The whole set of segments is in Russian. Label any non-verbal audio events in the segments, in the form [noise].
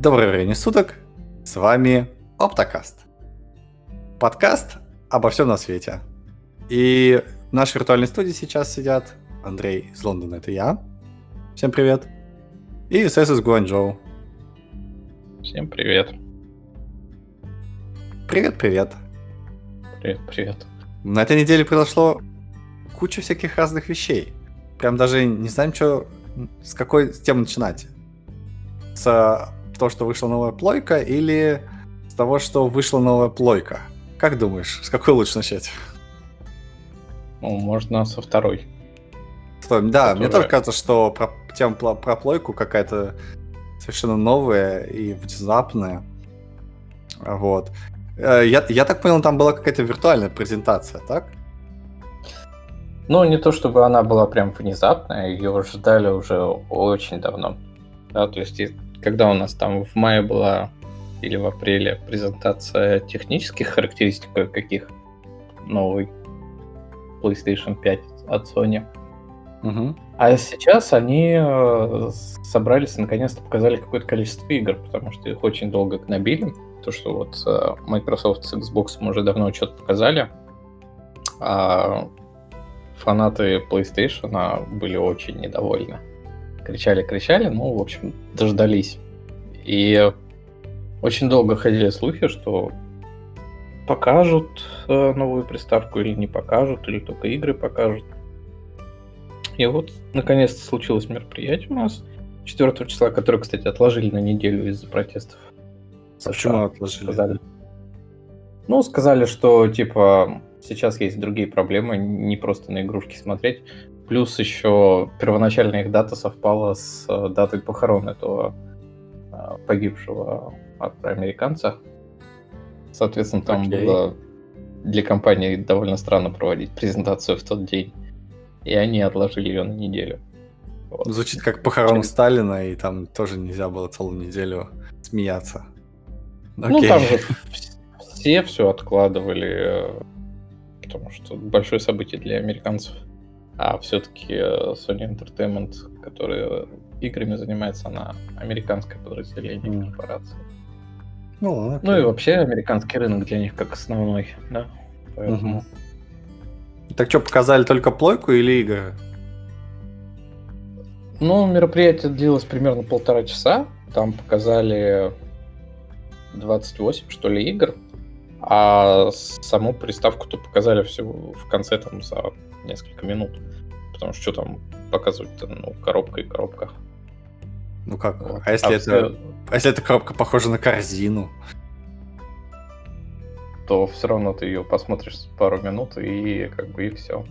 Доброе время суток, с вами Оптокаст. Подкаст обо всем на свете. И в нашей виртуальной студии сейчас сидят Андрей из Лондона, это я. Всем привет. И СС из Гуанчжоу. Всем привет. Привет-привет. Привет-привет. На этой неделе произошло куча всяких разных вещей. Прям даже не знаем, что, с какой темы начинать. С того, что вышла новая плойка, или с того, что вышла новая плойка? Как думаешь, с какой лучше начать? Ну, можно со второй. Что, да, Которая... мне тоже кажется, что про, тема про, про плойку какая-то совершенно новая и внезапная. Вот. Э, я, я так понял, там была какая-то виртуальная презентация, так? Ну, не то чтобы она была прям внезапная, ее ждали уже очень давно. Да, то есть, когда у нас там в мае была или в апреле презентация технических характеристик каких новый PlayStation 5 от Sony. Угу. А сейчас они э, собрались и наконец-то показали какое-то количество игр, потому что их очень долго гнобили. То, что вот э, Microsoft с Xbox уже давно что-то показали, а фанаты PlayStation были очень недовольны. Кричали, кричали, ну, в общем, дождались. И очень долго ходили слухи, что покажут э, новую приставку или не покажут, или только игры покажут. И вот, наконец-то, случилось мероприятие у нас 4 числа, которое, кстати, отложили на неделю из-за протестов. А почему отложили? Сказали. Ну, сказали, что, типа, Сейчас есть другие проблемы, не просто на игрушки смотреть. Плюс еще первоначальная их дата совпала с э, датой похорон этого э, погибшего афроамериканца. Соответственно, там okay. было для компании довольно странно проводить презентацию в тот день. И они отложили ее на неделю. Вот. Звучит как похорон Сталина, и там тоже нельзя было целую неделю смеяться. Okay. Ну, там же все все откладывали э, потому что большое событие для американцев. А все-таки э, Sony Entertainment, который играми занимается, она американское подразделение mm. корпорации. Ну, ну и вообще американский рынок для них как основной, да. Поэтому... Угу. Так что, показали только плойку или игры? Ну, мероприятие длилось примерно полтора часа. Там показали 28, что ли, игр. А саму приставку-то показали все в конце там за несколько минут. Потому что что там показывать-то, ну, коробка и коробка. Ну как? Вот. А если а это. Все... А если эта коробка похожа на корзину? То все равно ты ее посмотришь пару минут и как бы и все.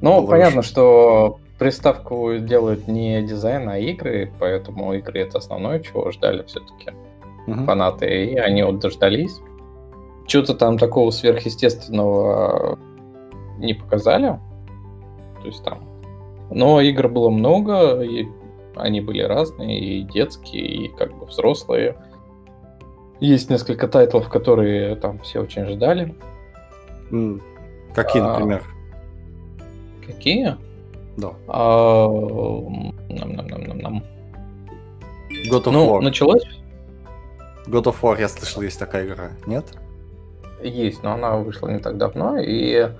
Ну, Лучше. понятно, что приставку делают не дизайн, а игры, поэтому игры это основное, чего ждали все-таки угу. фанаты. И они вот дождались. Что-то там такого сверхъестественного не показали. То есть там... Но игр было много, и они были разные, и детские, и как бы взрослые. Есть несколько тайтлов, которые там все очень ждали. Какие, а, например? Какие? Да. А, нам, нам, нам, нам, нам. God of ну, War. началось? God of War, я слышал, есть такая игра. Нет? есть, но она вышла не так давно, и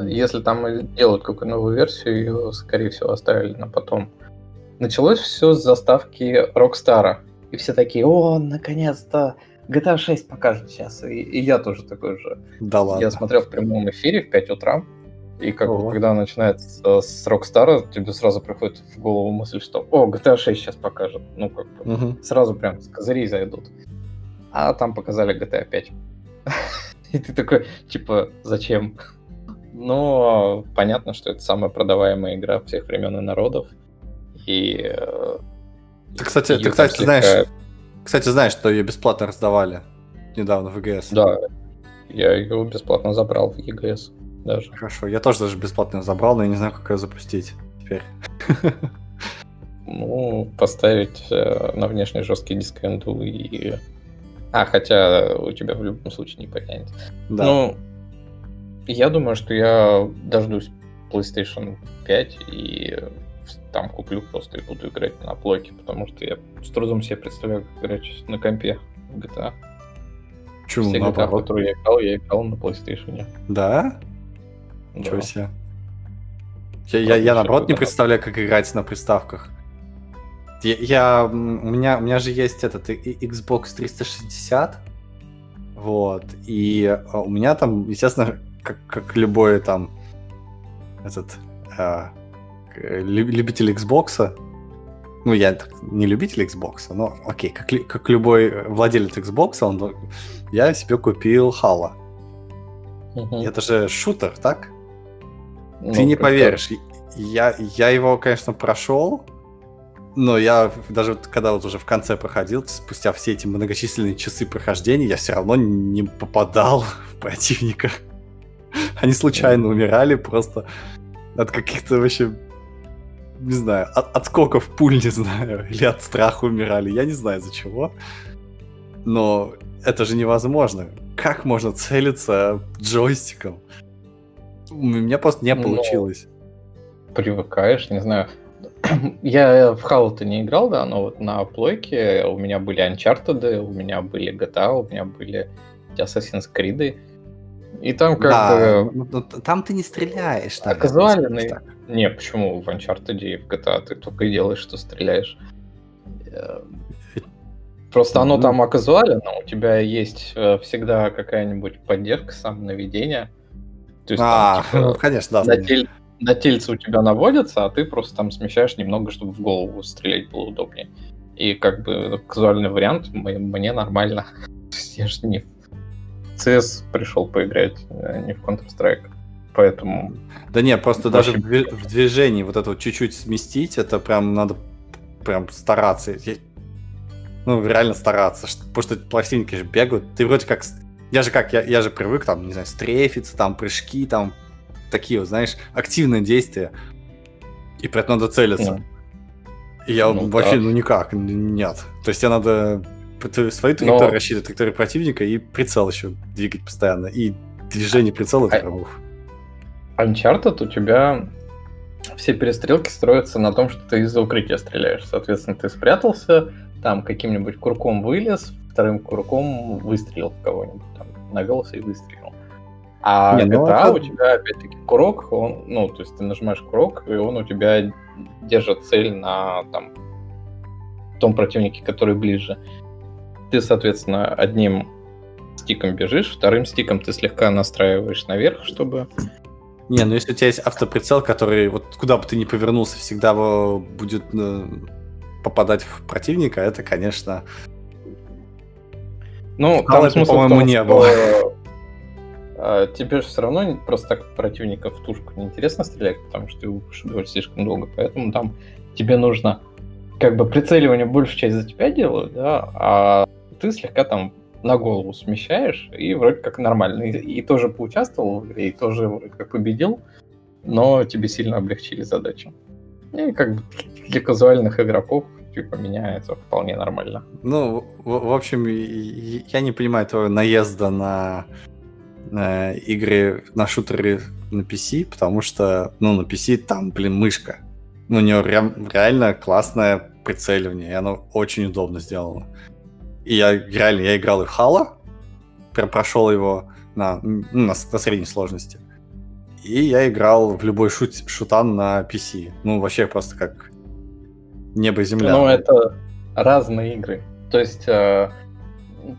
если там делают какую-то новую версию, ее, скорее всего, оставили на потом. Началось все с заставки Рокстара. И все такие, о, наконец-то, GTA 6 покажет сейчас. И, и я тоже такой же. Да ладно. Я смотрел в прямом эфире в 5 утра. И как бы, когда начинается с Rockstar, тебе сразу приходит в голову мысль, что о, GTA 6 сейчас покажет. Ну, как бы, угу. сразу прям с козырей зайдут. А там показали GTA [laughs] 5. И ты такой, типа, зачем? Но понятно, что это самая продаваемая игра всех времен и народов. И... Э, ты, кстати, ты, кстати, слегка... знаешь, кстати, знаешь, что ее бесплатно раздавали недавно в EGS? Да, я ее бесплатно забрал в EGS даже. Хорошо, я тоже даже бесплатно забрал, но я не знаю, как ее запустить теперь. Ну, поставить э, на внешний жесткий диск и а, хотя у тебя в любом случае не потянет. Да. Ну, я думаю, что я дождусь PlayStation 5 и там куплю просто и буду играть на плойке, потому что я с трудом себе представляю, как играть на компе в GTA. Почему Все GTA, в которые я играл, я играл на PlayStation. Да? Да. Ничего себе. Я, я, я наоборот не представляю, как играть на приставках. Я, я- у меня у меня же есть этот Xbox 360, вот, и а, у меня там, естественно, как, как любой там этот к- лю- любитель Xbox, ну я не любитель Xbox, но окей, как, как любой владелец Xbox, он, дол- я себе купил Halo. Мгм. Это же шутер, так? Ну, Ты не поверишь, я, я его, конечно, прошел, но я даже когда вот уже в конце проходил, спустя все эти многочисленные часы прохождения, я все равно не попадал [laughs] в противника. [laughs] Они случайно умирали просто от каких-то вообще, не знаю, от, отскоков пуль, не знаю, [laughs] или от страха умирали, я не знаю за чего. Но это же невозможно. Как можно целиться джойстиком? У меня просто не Ну, получилось. привыкаешь, не знаю. [clears throat] Я в Halo-то не играл, да, но вот на плойке у меня были Uncharted, у меня были GTA, у меня были Assassin's Creed. И там как да, бы... ну, ну, там ты не стреляешь. А так, казуальный- так. Не, почему в Uncharted и в GTA ты только и делаешь, что стреляешь? Э, Просто оно Ну. там оказуалено, у тебя есть э, всегда какая-нибудь поддержка самонаведения. То есть А, там, типа, ну, конечно, да. на, знаю. тель- на тельце у тебя наводится, а ты просто там смещаешь немного, чтобы в голову стрелять было удобнее. И как бы казуальный вариант мне, мне нормально. [laughs] Я же не CS пришел поиграть, а не в Counter-Strike. Поэтому Да не, просто даже в, дви- в движении вот это вот чуть-чуть сместить, это прям надо прям стараться. Я- Ну, реально стараться, потому что противники же бегают. Ты вроде как... Я же как, я, я же привык там, не знаю, стрейфиться, там, прыжки, там, такие вот, знаешь, активные действия. И при этом надо целиться. ну, И я Ну вообще, да. ну никак, нет. То есть тебе надо свою траекторию Но- рассчитывать, траекторию противника и прицел еще двигать постоянно. И движение прицела это А- прям ух. Uncharted у тебя все перестрелки строятся на том, что ты из-за укрытия стреляешь. Соответственно, ты спрятался, там каким-нибудь курком вылез, вторым курком выстрелил в кого-нибудь, там, навелся и выстрелил. А Не, ну GTA это- у тебя опять-таки курок, он, ну, то есть ты нажимаешь курок, и он у тебя держит цель на там том противнике, который ближе. Ты, соответственно, одним стиком бежишь, вторым стиком ты слегка настраиваешь наверх, чтобы Не, ну если у тебя есть автоприцел, который вот куда бы ты ни повернулся, всегда будет э, попадать в противника, это, конечно... Ну, Скала это, смысл по-моему, не было. э, [laughs] Тебе же все равно просто так противника в тушку неинтересно стрелять, потому что ты убивать слишком долго. Поэтому там тебе нужно как бы прицеливание большую часть за тебя делают, да, а ты слегка там на голову смещаешь, и вроде как нормально. И, и тоже поучаствовал в игре, и тоже вроде как победил, но тебе сильно облегчили задачу. И как бы для казуальных игроков, типа, меня это вполне нормально. Ну, в, в общем, я не понимаю твоего наезда на, на игры, на шутеры на PC, потому что, ну, на PC там, блин, мышка. Ну, у нее рям- реально классное прицеливание, и оно очень удобно сделано. И я реально, я играл и в прям прошел его на, ну, на, на средней сложности. И я играл в любой шут, шутан на PC. Ну, вообще просто как небо и земля. Ну, это разные игры. То есть э,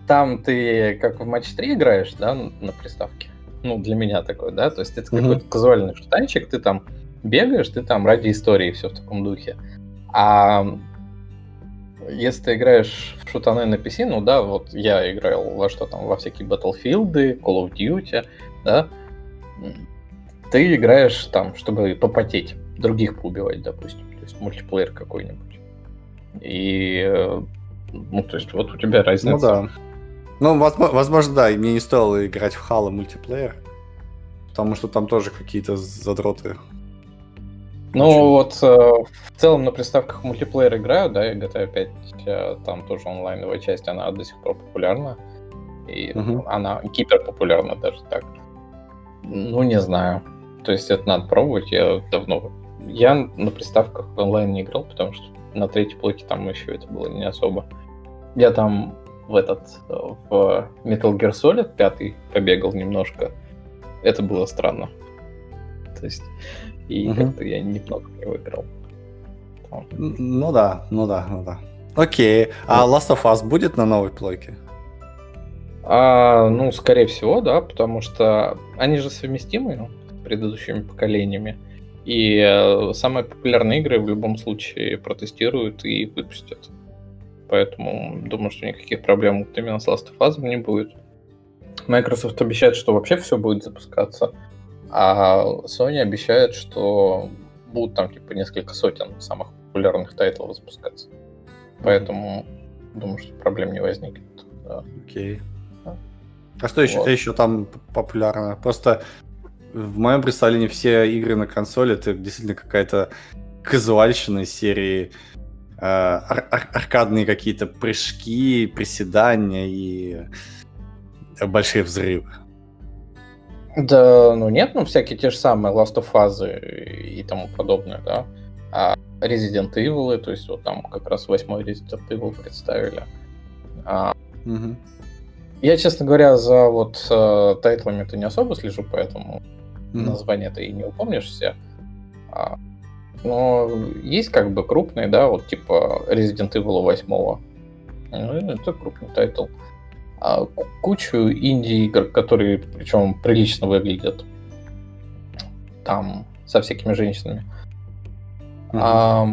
там ты как в матч 3 играешь, да, на приставке. Ну, для меня такое, да. То есть это Мгм. какой-то казуальный шутанчик, ты там бегаешь, ты там ради истории, все в таком духе. А если ты играешь в шутаны на PC, ну да, вот я играл во что там, во всякие Battlefield, Call of Duty, да, ты играешь там, чтобы попотеть, других поубивать, допустим, то есть мультиплеер какой-нибудь. И, э, ну, то есть вот у тебя разница. Ну да. Ну, возможно, да, и мне не стоило играть в Halo мультиплеер, потому что там тоже какие-то задроты. Ну вот э, в целом на приставках мультиплеер играю, да, и GTA 5, э, там тоже онлайновая часть, она до сих пор популярна. И Мгм. она гиперпопулярна даже так. Ну, не знаю. То есть это надо пробовать, я давно я на приставках онлайн не играл, потому что на третьей плойке там еще это было не особо. Я там в этот, в Metal Gear Solid 5 побегал немножко. Это было странно. То есть, и угу. как-то я немного в него играл. Ну да, ну да, ну да. Окей. А Last of Us будет на новой плойке? А, ну, скорее всего, да, потому что они же совместимы ну, с предыдущими поколениями. И э, самые популярные игры в любом случае протестируют и выпустят. Поэтому думаю, что никаких проблем именно с Last of Us не будет. Microsoft обещает, что вообще все будет запускаться, а Sony обещает, что будут там типа несколько сотен самых популярных тайтлов запускаться. Поэтому думаю, что проблем не возникнет. Да. Окей. А что еще, вот. еще там популярно? Просто в моем представлении все игры на консоли это действительно какая-то казуальщина из серии э, ар- ар- аркадные какие-то прыжки, приседания и большие взрывы. Да, ну нет, ну всякие те же самые Last of Us и тому подобное, да. А Resident Evil, то есть вот там как раз восьмой Resident Evil представили. А, угу. Я, честно говоря, за вот э, тайтлами-то не особо слежу, поэтому mm-hmm. названия-то и не упомнишь все. А, но есть как бы крупные, да, вот типа Resident Evil 8. Ну, это крупный тайтл. А, кучу инди-игр, которые причем прилично выглядят. Там со всякими женщинами. Mm-hmm. А,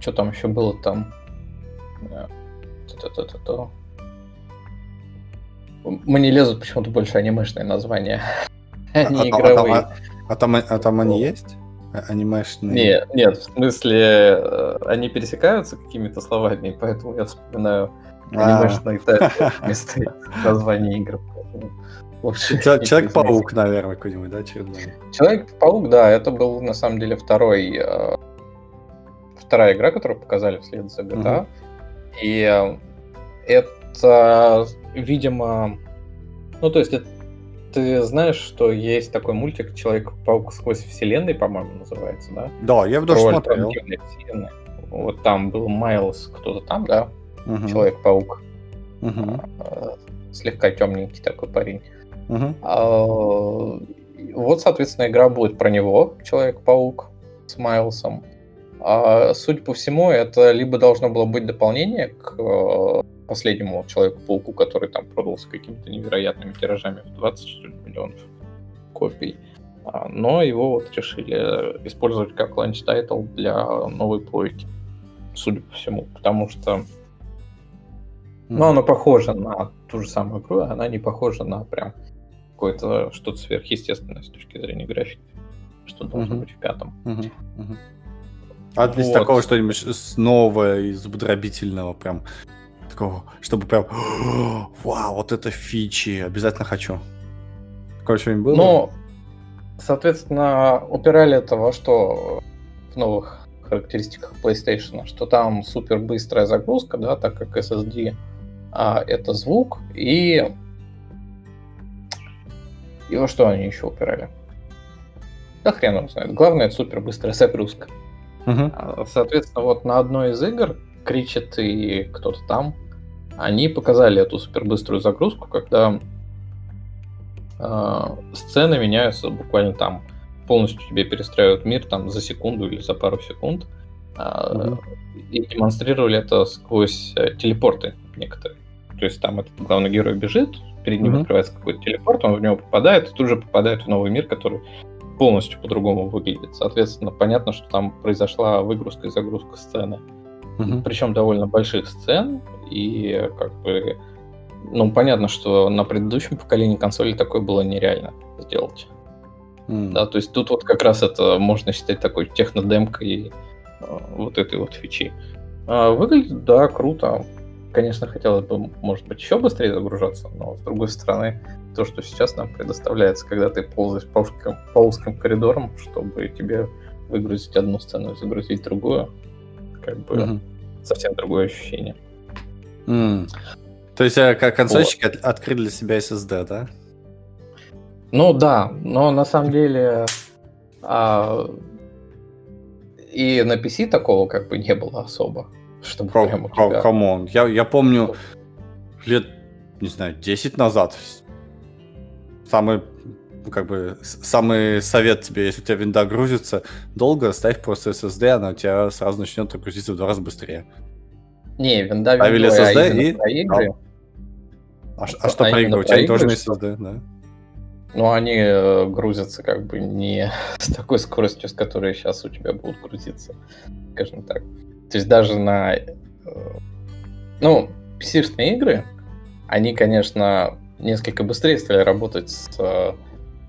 что там еще было там? Та-та-та-та-та. Мне лезут почему-то больше анимешные названия, [laughs] а не а, игровые. А, а, там, а там они есть? А, анимешные? Нет, нет, в смысле, э, они пересекаются какими-то словами, поэтому я вспоминаю анимешные [laughs] вместо названия игр. Человек-паук, наверное, какой-нибудь, да, очередной? Человек-паук, да, это был на самом деле второй э, вторая игра, которую показали вслед за GTA. И э, это видимо, ну то есть это, ты знаешь, что есть такой мультик Человек-паук сквозь вселенной, по-моему, называется, да? Да, я даже смотрел. Вот там был Майлз, кто-то там, да? Угу. Человек-паук. Угу. слегка темненький такой парень. Угу. А, вот, соответственно, игра будет про него, Человек-паук с Майлсом. А, судя по всему, это либо должно было быть дополнение к последнему Человеку-пауку, который там продался какими-то невероятными тиражами в 20 миллионов копий. А, но его вот решили использовать как launch title для новой плойки, судя по всему, потому что ну, она похожа на ту же самую игру, а она не похожа на прям какое-то что-то сверхъестественное с точки зрения графики, что должно mm-hmm. быть в пятом. Mm-hmm. Mm-hmm. А вот. такого что-нибудь нового и зубодробительного прям такого, чтобы прям, [gasps] вау, вот это фичи, обязательно хочу. Такое что-нибудь было? Ну, соответственно, упирали это во что в новых характеристиках PlayStation, что там супер быстрая загрузка, да, так как SSD это звук, и и во что они еще упирали? Да хрен его знает. Главное, это супер быстрая загрузка. Uh-huh. Соответственно, вот на одной из игр кричит и кто-то там они показали эту супербыструю загрузку, когда э, сцены меняются буквально там полностью тебе перестраивают мир там за секунду или за пару секунд. Mm-hmm. И демонстрировали это сквозь э, телепорты некоторые. То есть там этот главный герой бежит, перед ним mm-hmm. открывается какой-то телепорт, он в него попадает, и тут же попадает в новый мир, который полностью по-другому выглядит. Соответственно, понятно, что там произошла выгрузка и загрузка сцены. Mm-hmm. Причем довольно больших сцен, и как бы, ну, понятно, что на предыдущем поколении консоли такое было нереально сделать. Mm. Да, то есть тут вот как раз это можно считать такой технодемкой э, вот этой вот фичи. А, выглядит, да, круто. Конечно, хотелось бы, может быть, еще быстрее загружаться, но с другой стороны, то, что сейчас нам предоставляется, когда ты ползаешь по узким, по узким коридорам, чтобы тебе выгрузить одну сцену и загрузить другую, как бы mm-hmm. совсем другое ощущение. Mm. То есть э, как консольщики вот. открыли для себя SSD, да? Ну да, но на самом деле а, И на PC такого как бы не было особо. Чтобы Ко- прям у тебя- come on. Я, я помню лет, не знаю, 10 назад самый как бы самый совет тебе, если у тебя винда грузится долго, ставь просто SSD, она у тебя сразу начнет грузиться в два раза быстрее. Не, винда Ставили а SSD именно и- про игры, А, а А что про игры? У тебя тоже на SSD, да? ну, они э, грузятся как бы не [laughs] с такой скоростью, с которой сейчас у тебя будут грузиться, скажем так. То есть даже на... э, Ну, PC-шные игры, они, конечно, несколько быстрее стали работать с э,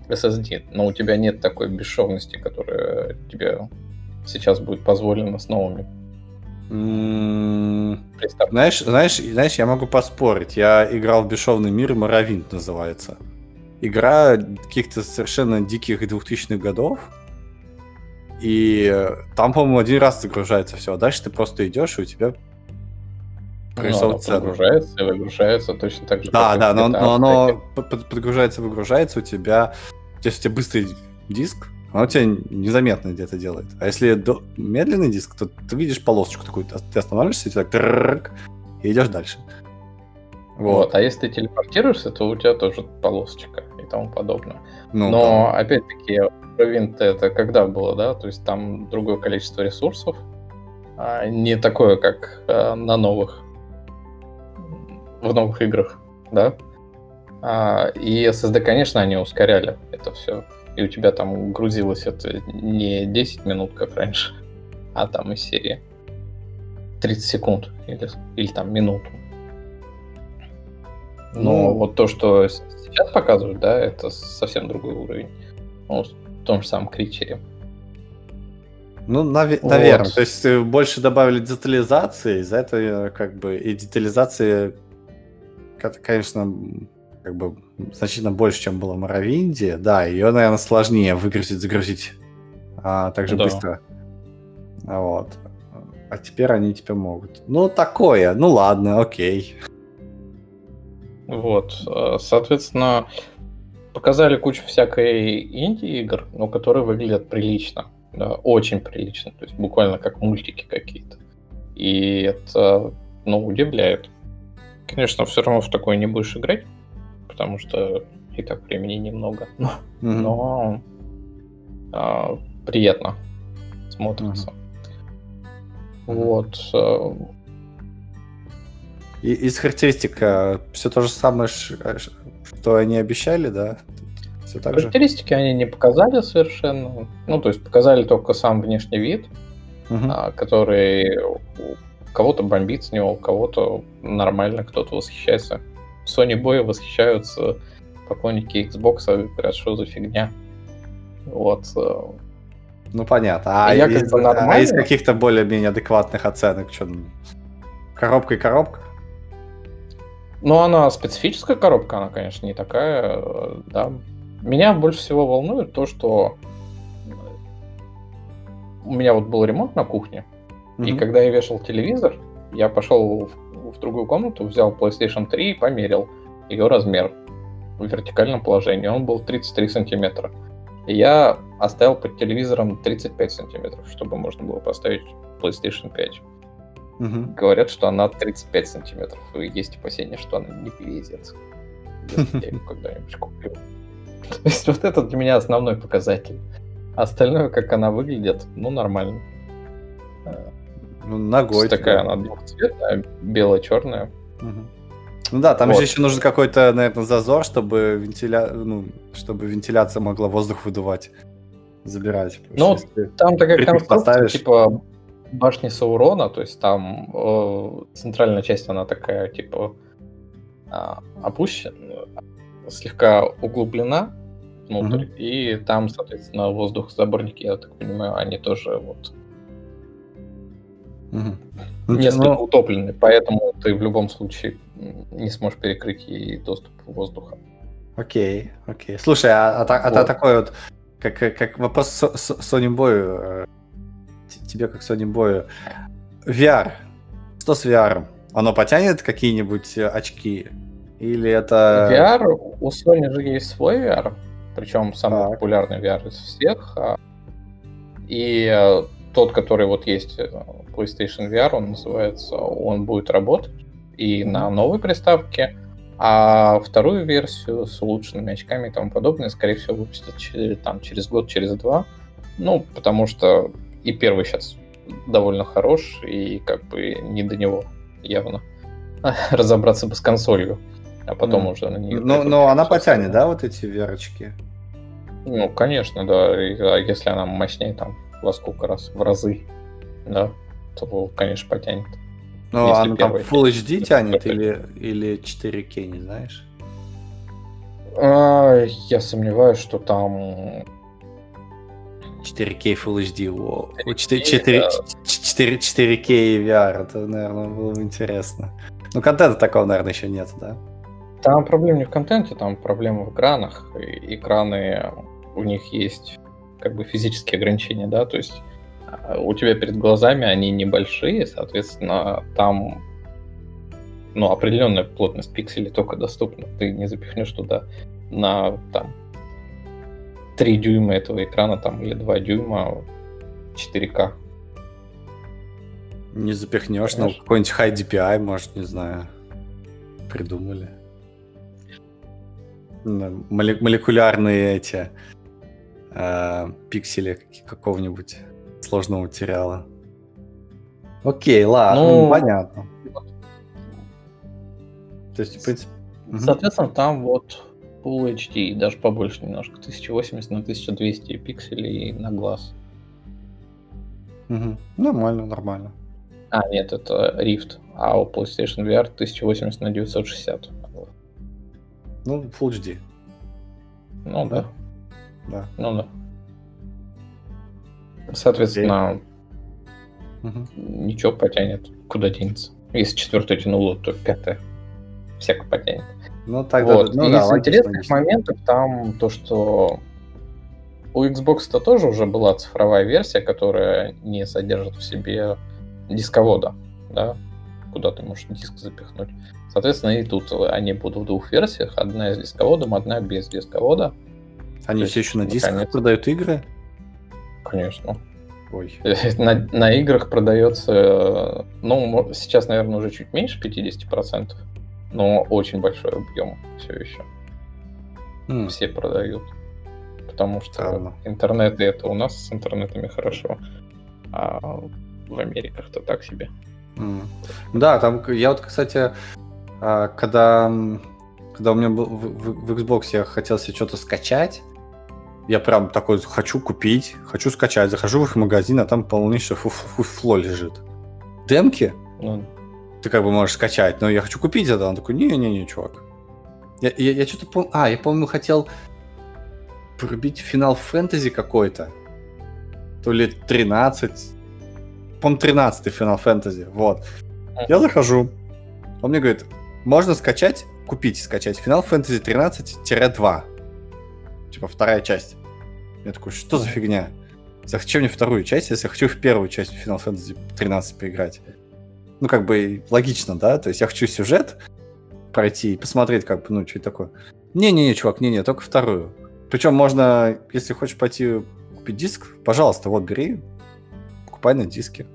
SSD, но у тебя нет такой бесшовности, которая тебе сейчас будет позволена с новыми М, приставками. Знаешь, знаешь, знаешь, я могу поспорить. Я играл в бесшовный мир, Моровинт называется. Игра каких-то совершенно диких 2000-х годов. И э, там, по-моему, один раз загружается все, а дальше ты просто идешь, и у тебя Ну, оно цену. подгружается и выгружается точно так же. Да, да, но, но оно под- подгружается, выгружается, у тебя, если у тебя быстрый диск, оно у тебя незаметно где-то делает. А если до- медленный диск, то ты видишь полосочку такую, ты останавливаешься, и ты так тррррк, и идешь дальше. Вот. а если ты телепортируешься, то у тебя тоже полосочка и тому подобное. Ну, Но, опять-таки, Ровинт это когда было, да? То есть там другое количество ресурсов, а не такое, как а, на новых, в новых играх, да? А, и SSD, конечно, они ускоряли это все. И у тебя там грузилось это не 10 минут, как раньше, а там из серии 30 секунд или, или там минуту. Но Ну. вот то, что сейчас показывают, да, это совсем другой уровень. Ну, в том же самом кричере. Ну, наве- Вот. наверное. То есть э, больше добавили детализации, из-за этого как бы и детализации, конечно, как бы значительно больше, чем было в Моровинде. Да, ее, наверное, сложнее выгрузить, загрузить а, так же Да. быстро. Вот. А теперь они теперь могут. Ну, такое. Ну, ладно, окей. Вот, э, соответственно, показали кучу всякой инди-игр, но которые выглядят прилично, да, очень прилично, то есть буквально как мультики какие-то. И это, ну, удивляет. Конечно, все равно в такое не будешь играть, потому что и так времени немного, Мгм. но а, приятно смотрится. Вот. Э, И из характеристик все то же самое, э, что они обещали, да? Все так же? Характеристики они не показали совершенно. Ну, то есть показали только сам внешний вид, а, который у кого-то бомбит с него, у кого-то нормально, кто-то восхищается. Sony Boy восхищаются поклонники Xbox, говорят, что за фигня. Вот. э, Ну понятно. А Я из, а из каких-то более-менее адекватных оценок, что коробка и коробка? Ну, она специфическая коробка, она, конечно, не такая, э, да. Меня больше всего волнует то, что у меня вот был ремонт на кухне, и Мгм. когда я вешал телевизор, я пошел в, в другую комнату, взял PlayStation 3 и померил ее размер в вертикальном положении. Он был 33 сантиметра. И я оставил под телевизором 35 сантиметров, чтобы можно было поставить PlayStation 5. Мгм. Говорят, что она 35 сантиметров, и есть опасения, что она не влезет. Если я [laughs] ее когда-нибудь куплю. То есть вот это для меня основной показатель. Остальное, как она выглядит, ну, нормально. Ну, ногой. такая она двухцветная, бело-черная. Ну да, там Вот. же еще нужен какой-то, наверное, зазор, чтобы, вентиля... ну, чтобы вентиляция могла воздух выдувать, забирать. Ну, Там такая конструкция, типа башни Саурона, то есть там э, центральная часть, она такая, типа, а, опущена, слегка углублена внутрь, и там, соответственно, воздухозаборники, я так понимаю, они тоже вот. Ну, несколько ну, утоплены, поэтому ты в любом случае не сможешь перекрыть ей доступ воздуха. Окей, окей. Слушай, а, а а Вот. такой вот, как, как, вопрос со- со- тебе как Sony Boy. VR. Что с VR? Оно потянет какие-нибудь э, очки? Или это... VR, у Sony же есть свой VR, причем самый Так. популярный VR из всех. а, И э, тот, который вот есть э, PlayStation VR, он называется, он будет работать и на новой приставке, а вторую версию с улучшенными очками и тому подобное, скорее всего, выпустят через, там, через год, через два. Ну, потому что и первый сейчас довольно хорош, и как бы не до него явно [laughs] разобраться бы с консолью, а потом mm. уже на нее... Но, но она потянет, да, вот эти верочки? Ну, конечно, да. И, а если она мощнее, там, во сколько раз, в разы, да, то, конечно, потянет. Ну, она там Full HD тянет или, или 4K, не знаешь? А, я сомневаюсь, что там 4K Full HD. О, 4, 4, 4, 4K и VR, это, наверное, было бы интересно. Ну, контента такого, наверное, еще нет, да? Там проблема не в контенте, там проблема в экранах. И экраны, у них есть как бы физические ограничения, да, то есть а, у тебя перед глазами они небольшие, соответственно, там ну, определенная плотность пикселей только доступна. Ты не запихнешь туда на там 3 дюйма этого экрана там или 2 дюйма 4К. Не запихнешь, ну какой-нибудь high DPI, может, не знаю, придумали. Молекулярные эти э, пиксели какого-нибудь сложного материала. Окей, ладно, ну, понятно. То есть, в принципе... Соответственно, там вот Full HD, даже побольше немножко, 1080 на 1200 пикселей на глаз. Угу. Нормально, нормально. А, нет, это Rift, а у PlayStation VR 1080 на 960. Ну, Full HD. Ну да. Да. Ну да. Соответственно, угу. ничего потянет, куда денется. Если четвертое тянуло, то пятое всяко потянет. Ну, тогда, вот. ну, из да, интересных логично. моментов там то, что у Xbox-то тоже уже была цифровая версия, которая не содержит в себе дисковода, да, куда ты можешь диск запихнуть. Соответственно, и тут они будут в двух версиях. Одна с дисководом, одна без дисковода. Они То все еще на дисках наконец... продают игры? Конечно. Ой. [laughs] На, на играх продается, ну, сейчас, наверное, уже чуть меньше 50% но очень большой объем все еще. Mm. Все продают. Потому что Странно. интернеты это у нас с интернетами хорошо, а в Америках-то так себе. Mm. Да, там я вот, кстати, а, когда, когда у меня был в, в, в Xbox я хотел себе что-то скачать, я прям такой хочу купить, хочу скачать, захожу в их магазин, а там полнейшее фуфло лежит. Демки? Mm ты как бы можешь скачать, но я хочу купить это. Он такой, не-не-не, чувак. Я, я, я что-то помню... А, я помню, хотел пробить финал фэнтези какой-то. То ли 13. По-моему, 13 финал фэнтези. Вот. Я захожу. Он мне говорит, можно скачать, купить скачать финал фэнтези 13-2. Типа вторая часть. Я такой, что за фигня? Зачем мне вторую часть, если я хочу в первую часть Final Fantasy 13 поиграть? Ну, как бы логично, да, то есть я хочу сюжет пройти и посмотреть, как бы, ну, что это такое. Не-не-не, чувак, не-не, только вторую. Причем можно, если хочешь пойти купить диск, пожалуйста, вот бери, покупай на диске.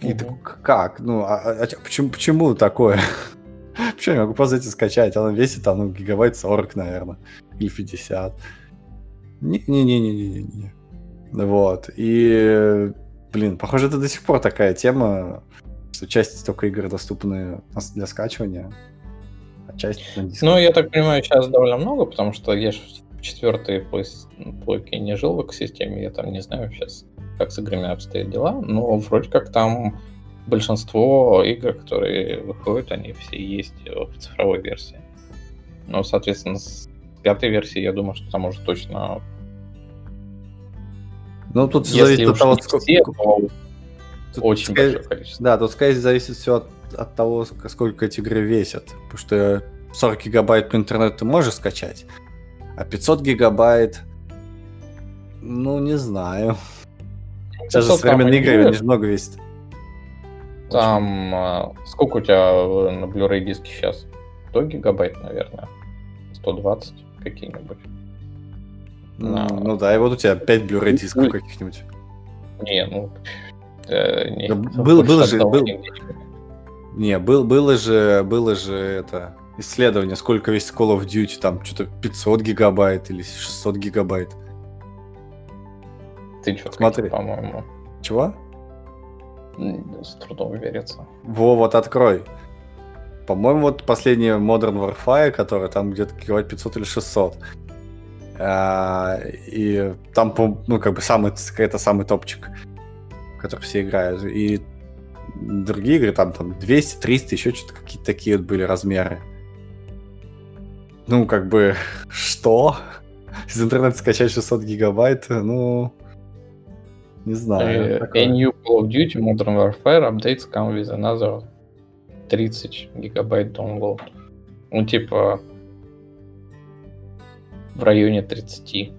И угу. как? Ну, а, а, а почему, почему такое? [laughs] Почему я могу просто эти скачать? Она весит там, ну, гигабайт 40, наверное. Или 50. Не-не-не-не-не-не. Вот. И, блин, похоже, это до сих пор такая тема что часть только игр доступны для скачивания, а часть на диске. Ну, я так понимаю, сейчас довольно много, потому что я же в четвертой плойке не жил в экосистеме, я там не знаю сейчас, как с играми обстоят дела, но вроде как там большинство игр, которые выходят, они все есть в цифровой версии. Но, соответственно, с пятой версии, я думаю, что там уже точно... Ну, тут Если зависит от того, сколько... Все, то Тут Очень скорее, большое количество. Да, тут, скорее, зависит все от, от того, сколько эти игры весят. Потому что 40 гигабайт по интернету ты можешь скачать, а 500 гигабайт, ну, не знаю. Даже современные игры, они много весят. Там, а, сколько у тебя на Blu-ray диске сейчас? 100 гигабайт, наверное. 120 какие-нибудь. Ну, ну да, и вот у тебя 5 Blu-ray дисков каких-нибудь. Не, ну... э, не, Да больше был- было же- был- не было. Не, был, было же, было же это исследование, сколько весит Call of Duty, там что-то 500 гигабайт или 600 гигабайт. Ты что, Смотри. по-моему, Чего? с трудом верится. Во, вот открой. По-моему, вот последняя Modern Warfare, которая там где-то гигабайт 500 или 600. А, и там, ну, как бы самый, это самый топчик, в который все играют. И другие игры, там, там 200, 300, еще что-то какие-то такие вот были размеры. Ну, как бы, [laughs] что? Из интернета скачать 600 гигабайт, ну, не знаю. Э. A new Call of Duty Modern Warfare updates come with another 30 гигабайт download. Ну, типа, в районе 30. Не,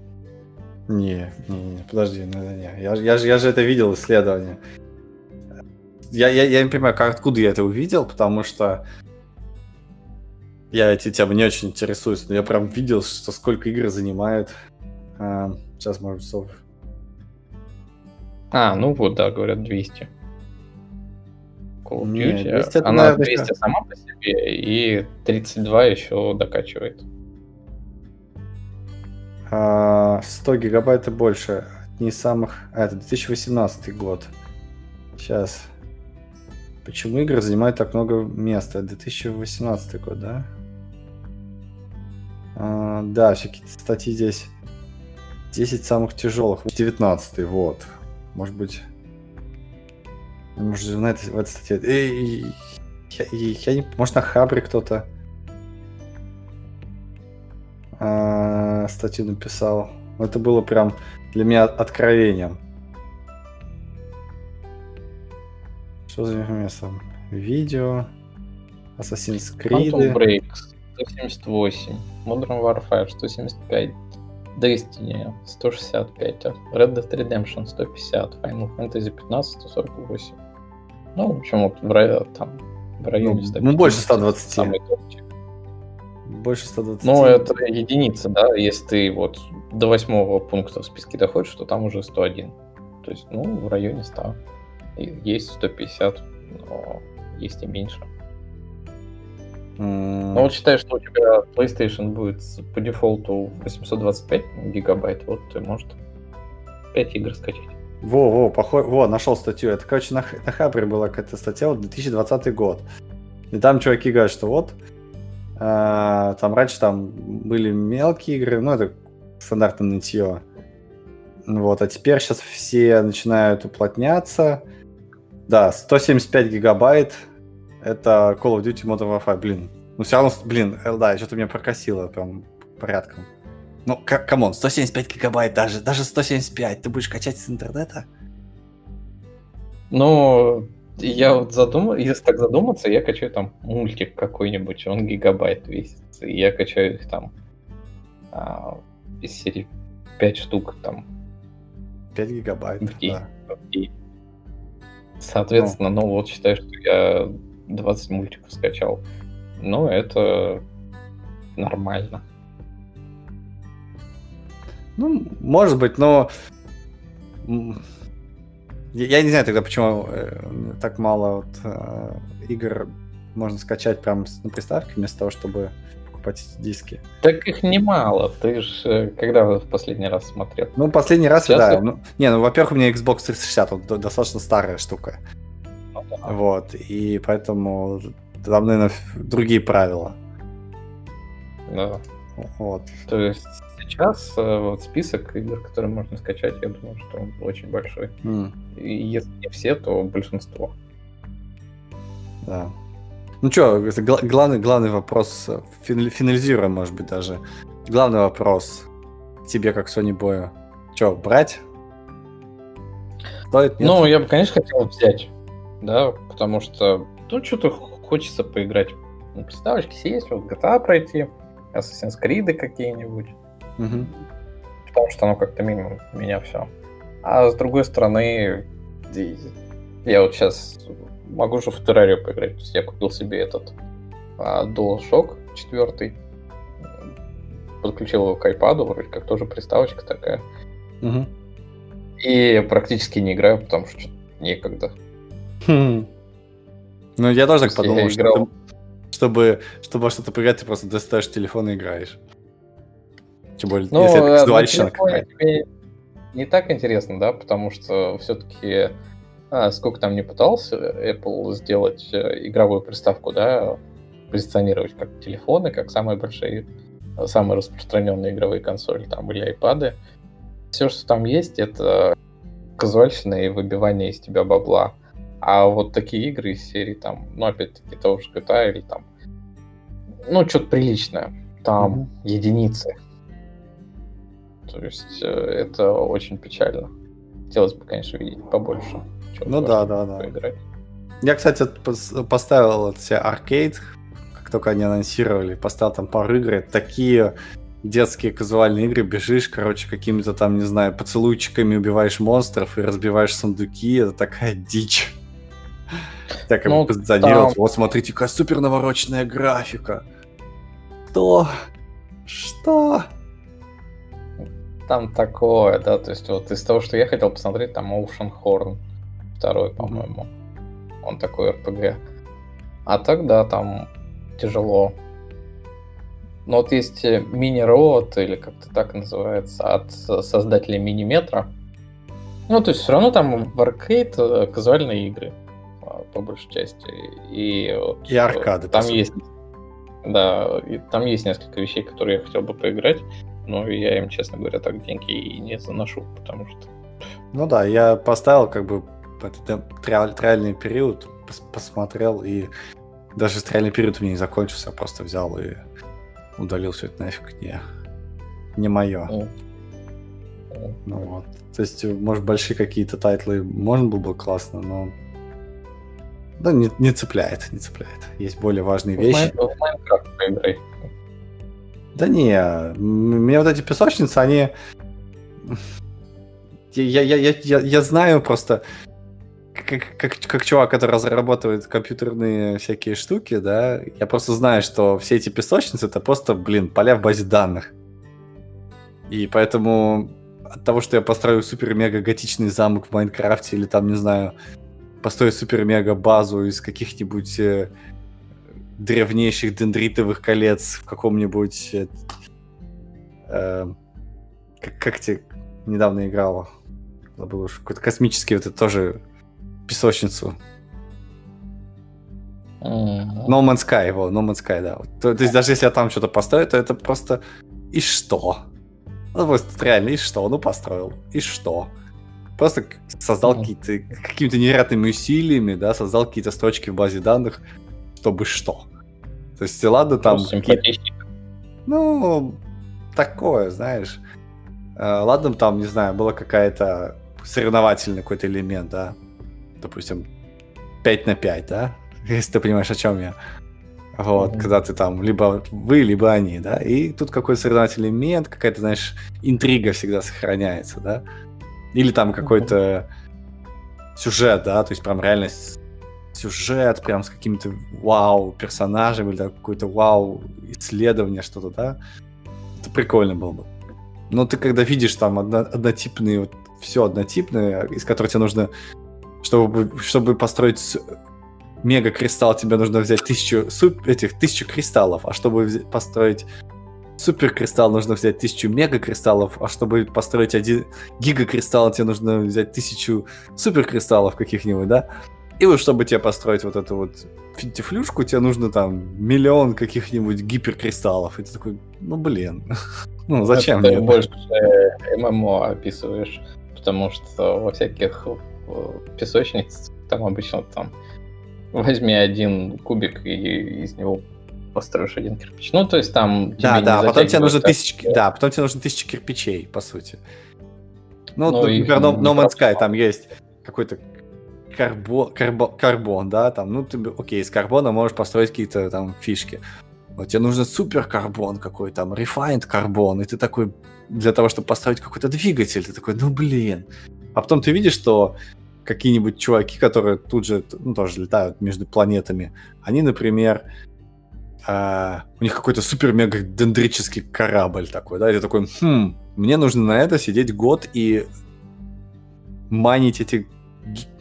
не, не, подожди, ну, не, я, я, же, я же это видел, исследование. Я, я, я не понимаю, как, откуда я это увидел, потому что я эти темы не очень интересуюсь, но я прям видел, что сколько игр занимает. А, сейчас, может, часов. А, ну вот, да, говорят 200. Call of Duty. 200 это, Она наверное, 200 сама по себе, и 32 еще докачивает. А, 100 гигабайт и больше. Не самых... А, это 2018 год. Сейчас. Почему игры занимают так много места? 2018 год, да? А, да, всякие статьи здесь. 10 самых тяжелых. 19 вот. Может быть... Может, на этой, в этой статье... Эй, я, я не... Может, на Хабре кто-то статью написал. Это было прям для меня откровением. Что за место? Видео. Assassin's Quantum Creed. Break 178, Modern Warfare 175, Destiny 165, Red Dead Redemption 150, Final Fantasy 15 148. Ну, в общем, вот в, там, в районе Ну, 150. ну, больше 120. Самый топчик. Больше 120. Ну, это единица, да, если ты вот до восьмого пункта в списке доходишь, то там уже 101. То есть, ну, в районе 100. И Есть 150, но есть и меньше. М, Ну вот считай, что у тебя PlayStation будет по дефолту 825 гигабайт, вот ты может 5 игр скачать. Во, во, похож... во, нашел статью. Это, короче, на, на Хабре была какая-то статья, вот 2020 год. И там чуваки говорят, что вот, а, там раньше там были мелкие игры, ну, это стандартное нытье. Вот, а теперь сейчас все начинают уплотняться. Да, 175 гигабайт, это Call of Duty Modern Warfare, блин. Ну, все равно, блин, э, да, что-то меня прокосило прям порядком. Ну, come on, 175 гигабайт даже, даже 175, ты будешь качать с интернета? Но я вот задумал, если так задуматься, я качаю там мультик какой-нибудь, он гигабайт весит. И я качаю их там а, из серии 5 штук там 5 гигабайт, в день. да. в день. Соответственно, ну вот считай, что я 20 мультиков скачал. Ну, это нормально. Ну, может быть, но... Я, не знаю тогда, почему э, так мало вот, э, игр можно скачать прямо на приставке, вместо того, чтобы покупать диски. Так их немало. Ты же когда в последний раз смотрел? Ну, последний раз, Сейчас да. я- Ну, не, ну, во-первых, у меня Xbox 360, он до- достаточно старая штука. Ну да. Вот, и поэтому там, наверное, другие правила. Да. Вот. То есть сейчас э, вот список игр, которые можно скачать, я думаю, что он очень большой. М, И если не все, то большинство. да. Ну что, главный, главный вопрос, э, финали- финализируем, может быть, даже. Главный вопрос тебе, как Sony Boy. Че, брать? Стоит? Нет? Ну, я бы, конечно, хотел взять, да, потому что, ну, что-то хочется поиграть. Ну, приставочки сесть, вот GTA пройти, Assassin's Creed какие-нибудь, Мгм. потому что оно как-то мимо меня все. А с другой стороны, я вот сейчас могу же в террарию поиграть. То есть я купил себе этот а, DualShock 4, подключил его к iPad, вроде как тоже приставочка такая. Мгм. И практически не играю, потому что некогда. Хм. Ну, я тоже так подумал, я играл... что чтобы, чтобы что-то поиграть, ты просто достаешь телефон и играешь. Тем более, ну, если это казуальщина какая-то. Не так интересно, да, потому что все-таки а, сколько там не пытался Apple сделать э, игровую приставку, да, позиционировать как телефоны, как самые большие, самые распространенные игровые консоли, там, или iPad. Все, что там есть, это казуальщина и выбивание из тебя бабла. А вот такие игры из серии, там, ну, опять-таки, того же GTA или там, ну, что-то приличное, там mm-hmm. единицы. То есть э, это очень печально. Хотелось бы, конечно, видеть побольше. Ну да, да, да. Поиграть. Я, кстати, поставил себе аркейд, как только они анонсировали, поставил там пару игр. Такие детские казуальные игры, бежишь, короче, какими-то там, не знаю, поцелуйчиками убиваешь монстров и разбиваешь сундуки. Это такая [laughs] дичь. Так ну, позиционировать. Вот смотрите, какая супер навороченная графика. Что? Что? Там такое, да, то есть вот из того, что я хотел посмотреть, там Ocean Horn второй, по-моему. Mm-hmm. Он такой РПГ. А так, да, там тяжело. Но вот есть мини-роот, или как-то так называется, от создателей мини-метра. Ну, то есть все равно там в аркейд э, казуальные игры по большей части. И, вот, и аркады. Там есть, да, и там есть несколько вещей, которые я хотел бы поиграть, но я им, честно говоря, так деньги и не заношу, потому что... Ну да, я поставил как бы триальный период, пос посмотрел, и даже триальный период у меня не закончился, я просто взял и удалил все это нафиг не, не мое. Mm. Ну вот. То есть, может, большие какие-то тайтлы можно было бы классно, но да, не, не цепляет, не цепляет. Есть более важные в вещи. В Minecraft поиграй. Да не, мне вот эти песочницы, они... Я, я, я, я, я знаю просто, как, как, как чувак, который разрабатывает компьютерные всякие штуки, да, я просто знаю, что все эти песочницы это просто, блин, поля в базе данных. И поэтому от того, что я построю супер-мега-готичный замок в Майнкрафте или там, не знаю, построить супер-мега-базу из каких-нибудь э, древнейших дендритовых колец в каком-нибудь... Э, э, как, как тебе недавно играла? Забыл уж. Какой-то космический, вот это тоже песочницу. Mm-hmm. No Man's Sky, его, No Man's Sky, да. То, то есть даже если я там что-то построю, то это просто... И что? Ну, просто реально, и что? Ну, построил. И что? Просто создал mm-hmm. какие-то какими-то невероятными усилиями, да, создал какие-то строчки в базе данных, чтобы что. То есть, ладно, там... Ну, такое, знаешь. Э, ладно, там, не знаю, была какая-то соревновательный какой-то элемент, да. Допустим, 5 на 5, да? Если ты понимаешь, о чем я. Вот, mm-hmm. когда ты там либо вы, либо они, да. И тут какой-то соревновательный элемент, какая-то, знаешь, интрига всегда сохраняется, да. Или там какой-то сюжет, да, то есть прям реально сюжет, прям с какими-то вау персонажами, или какое-то вау исследование, что-то, да. Это прикольно было бы. Но ты когда видишь там одно, однотипные, вот все однотипное, из которых тебе нужно, чтобы, чтобы построить мега кристалл, тебе нужно взять тысячу суп, этих тысячу кристаллов, а чтобы построить суперкристалл, нужно взять тысячу мегакристаллов, а чтобы построить один гигакристалл, тебе нужно взять тысячу суперкристаллов каких-нибудь, да? И вот чтобы тебе построить вот эту вот финтифлюшку, тебе нужно там миллион каких-нибудь гиперкристаллов. И ты такой, ну блин, [laughs] ну зачем мне? Ты больше ММО описываешь, потому что во всяких э, песочницах там обычно там возьми один кубик и из него построишь один кирпич. Ну, то есть там... Да, да, потом тебе нужно тысячи... Да, потом тебе нужно тысячи кирпичей, по сути. Ну, ну например, No, no Man's Sky, там есть какой-то карбон, карбон, карбон, да, там, ну, ты, окей, из карбона можешь построить какие-то там фишки. Вот тебе нужно супер карбон какой там, refined карбон, и ты такой, для того, чтобы построить какой-то двигатель, ты такой, ну, блин. А потом ты видишь, что какие-нибудь чуваки, которые тут же, ну, тоже летают между планетами, они, например, а, у них какой-то супер-мега дендрический корабль такой, да, и ты такой, хм, мне нужно на это сидеть год и майнить эти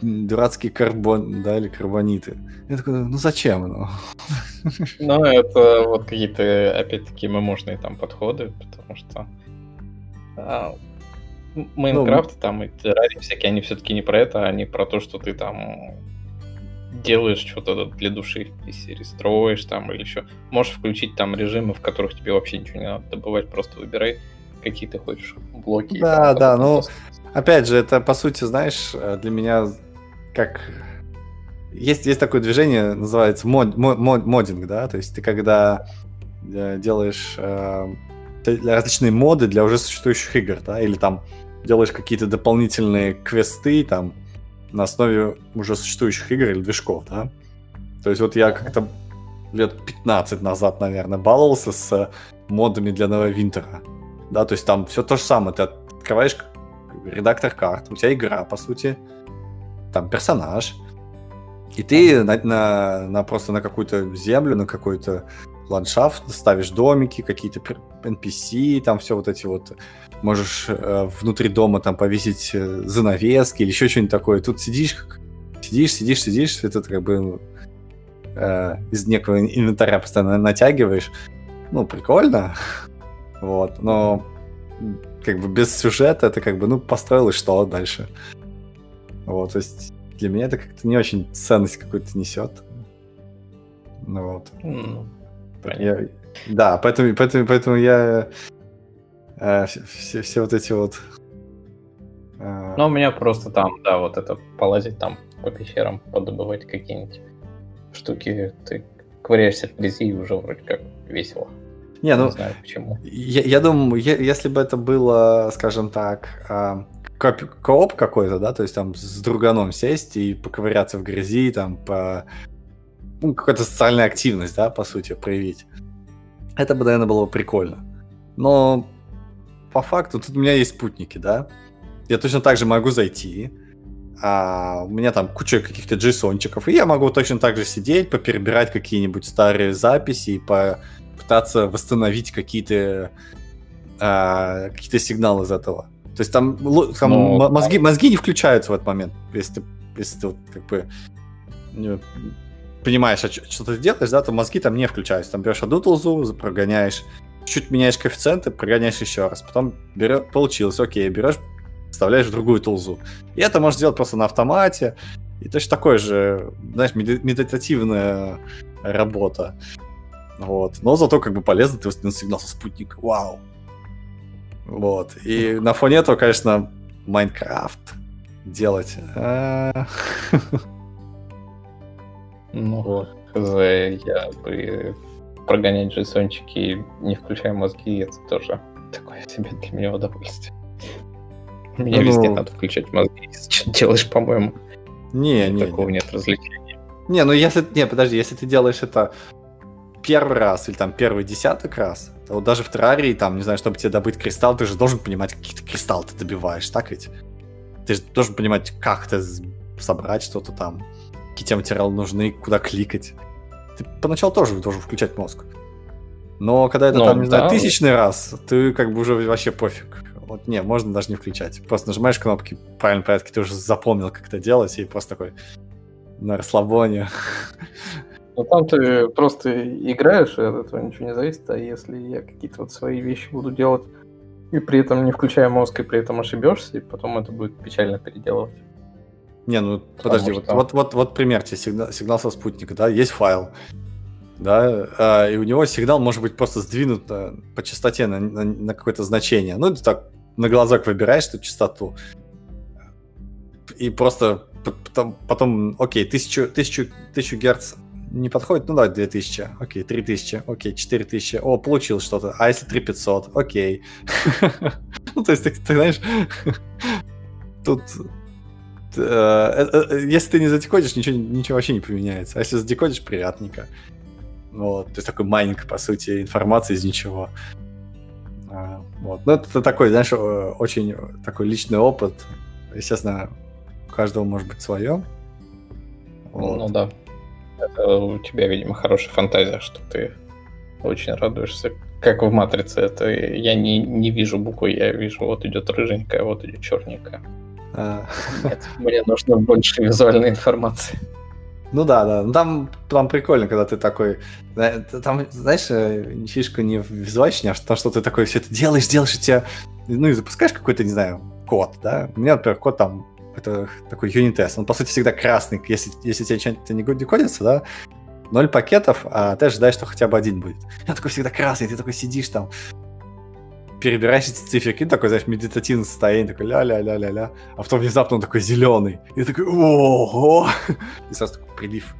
дурацкие карбон, да, или карбониты. Я такой, ну зачем? Ну, ну это вот какие-то, опять-таки, мемошные там подходы, потому что а, Майнкрафт ну, там и террарии всякие, они все-таки не про это, они про то, что ты там делаешь что-то для души из серии, строишь там или еще. Можешь включить там режимы, в которых тебе вообще ничего не надо добывать, просто выбирай, какие ты хочешь блоки. Да, да, ну. Опять же, это по сути, знаешь, для меня как... Есть, есть такое движение, называется мод, мод, модинг, да, то есть ты когда э, делаешь э, различные моды для уже существующих игр, да, или там делаешь какие-то дополнительные квесты, там, на основе уже существующих игр или движков, да. То есть вот я как-то лет 15 назад, наверное, баловался с модами для нового Винтера. Да, то есть там все то же самое. Ты открываешь редактор карт, у тебя игра, по сути, там персонаж, и ты на, на, на просто на какую-то землю, на какой-то ландшафт ставишь домики, какие-то NPC, там все вот эти вот можешь э, внутри дома там повесить э, занавески или еще что-нибудь такое. Тут сидишь, сидишь, сидишь, сидишь, это как бы э, из некого инвентаря постоянно натягиваешь. Ну, прикольно. [laughs] Вот, но как бы без сюжета это как бы, ну, построил и что дальше. Вот, то есть для меня это как-то не очень ценность какую-то несет. Ну вот. Mm, я, да, поэтому, поэтому, поэтому я э, все, все вот эти вот... Э... Ну, у меня просто там, да, вот это полазить там по пещерам, подобывать какие-нибудь штуки, ты ковыряешься в грязи и уже вроде как весело. Не, ну, не знаю почему. Я, я думаю, если бы это было, скажем так, э, кооп какой-то, да, то есть там с друганом сесть и поковыряться в грязи, там, по... Ну, какая-то социальная активность, да, по сути, проявить. Это бы, наверное, было прикольно. Но по факту тут у меня есть спутники, да. Я точно так же могу зайти, а у меня там куча каких-то джейсончиков, и я могу точно так же сидеть, поперебирать какие-нибудь старые записи и попытаться восстановить какие-то а, какие-то сигналы из этого. То есть там, там Но... мозги, мозги не включаются в этот момент, если ты, если ты вот, как бы понимаешь, что ты делаешь, да, то мозги там не включаются. Там берешь одну тулзу, прогоняешь, чуть меняешь коэффициенты, прогоняешь еще раз. Потом берешь, получилось, окей, берешь, вставляешь в другую тулзу. И это можешь делать просто на автомате. И точно такой же, знаешь, медитативная работа. Вот. Но зато как бы полезно, ты восстановил сигнал со спутника. Вау. Вот. И на фоне этого, конечно, Майнкрафт делать. А. [laughs] Ну, вот. я бы прогонять джейсончики, не включая мозги, это тоже такое себе для меня удовольствие. Мне ну, везде надо включать мозги, если что делаешь, по-моему. Не, не. Такого не. нет развлечения. Не, ну если... Не, подожди, если ты делаешь это первый раз или там первый десяток раз, то вот даже в террарии, там, не знаю, чтобы тебе добыть кристалл, ты же должен понимать, какие то кристаллы ты добиваешь, так ведь? Ты же должен понимать, как ты собрать что-то там, какие тебе материалы нужны, куда кликать. Ты поначалу тоже должен включать мозг. Но когда это ну, там, не да, знаю, тысячный раз, ты как бы уже вообще пофиг. Вот не, можно даже не включать. Просто нажимаешь кнопки в правильном порядке, ты уже запомнил, как это делать, и просто такой на расслабоне [laughs] Ну там ты просто играешь, и от этого ничего не зависит, а если я какие-то вот свои вещи буду делать, и при этом не включая мозг, и при этом ошибешься, и потом это будет печально переделывать. Не, ну Потому подожди, что... вот, вот, вот, вот пример тебе, сигнал, сигнал со спутника, да, есть файл, да, а, и у него сигнал может быть просто сдвинут по частоте на, на, на какое-то значение. Ну, ты так на глазок выбираешь эту частоту, и просто потом, потом окей, тысячу, тысячу, тысячу герц не подходит, ну давай 2000, окей, 3000, окей, 4000, о, получилось что-то, а если 3500, окей. [laughs] Ну, то есть, ты, знаешь, [laughs] тут э, э, э, если ты не задекодишь, ничего, ничего вообще не поменяется. А если задекодишь, приятненько. Вот, то есть такой майнинг, по сути, информации из ничего. А, вот. Ну, это такой, знаешь, очень такой личный опыт. Естественно, у каждого может быть свое. Вот. Ну да. Это у тебя, видимо, хорошая фантазия, что ты очень радуешься. Как в матрице, это я не, не вижу буквы, я вижу, вот идет рыженькая, вот идет черненькая. А. Нет, мне нужно больше визуальной информации. Ну да, да. Ну, там, там прикольно, когда ты такой... Там, знаешь, э, фишка не в визуальщине, а в том, что ты такой все это делаешь, делаешь, и тебя... Ну и запускаешь какой-то, не знаю, код, да? У меня, например, код там это такой юнит-тест. Он, по сути, всегда красный, если, если тебе что-то не декодится, да, ноль пакетов, а ты ожидаешь, что хотя бы один будет. [laughs] Я такой всегда красный, ты такой сидишь там, перебираешь эти циферки, такой, знаешь, медитативное состояние, такой ля-ля-ля-ля-ля, а потом внезапно он такой зеленый, и такой ого, [laughs] и сразу такой прилив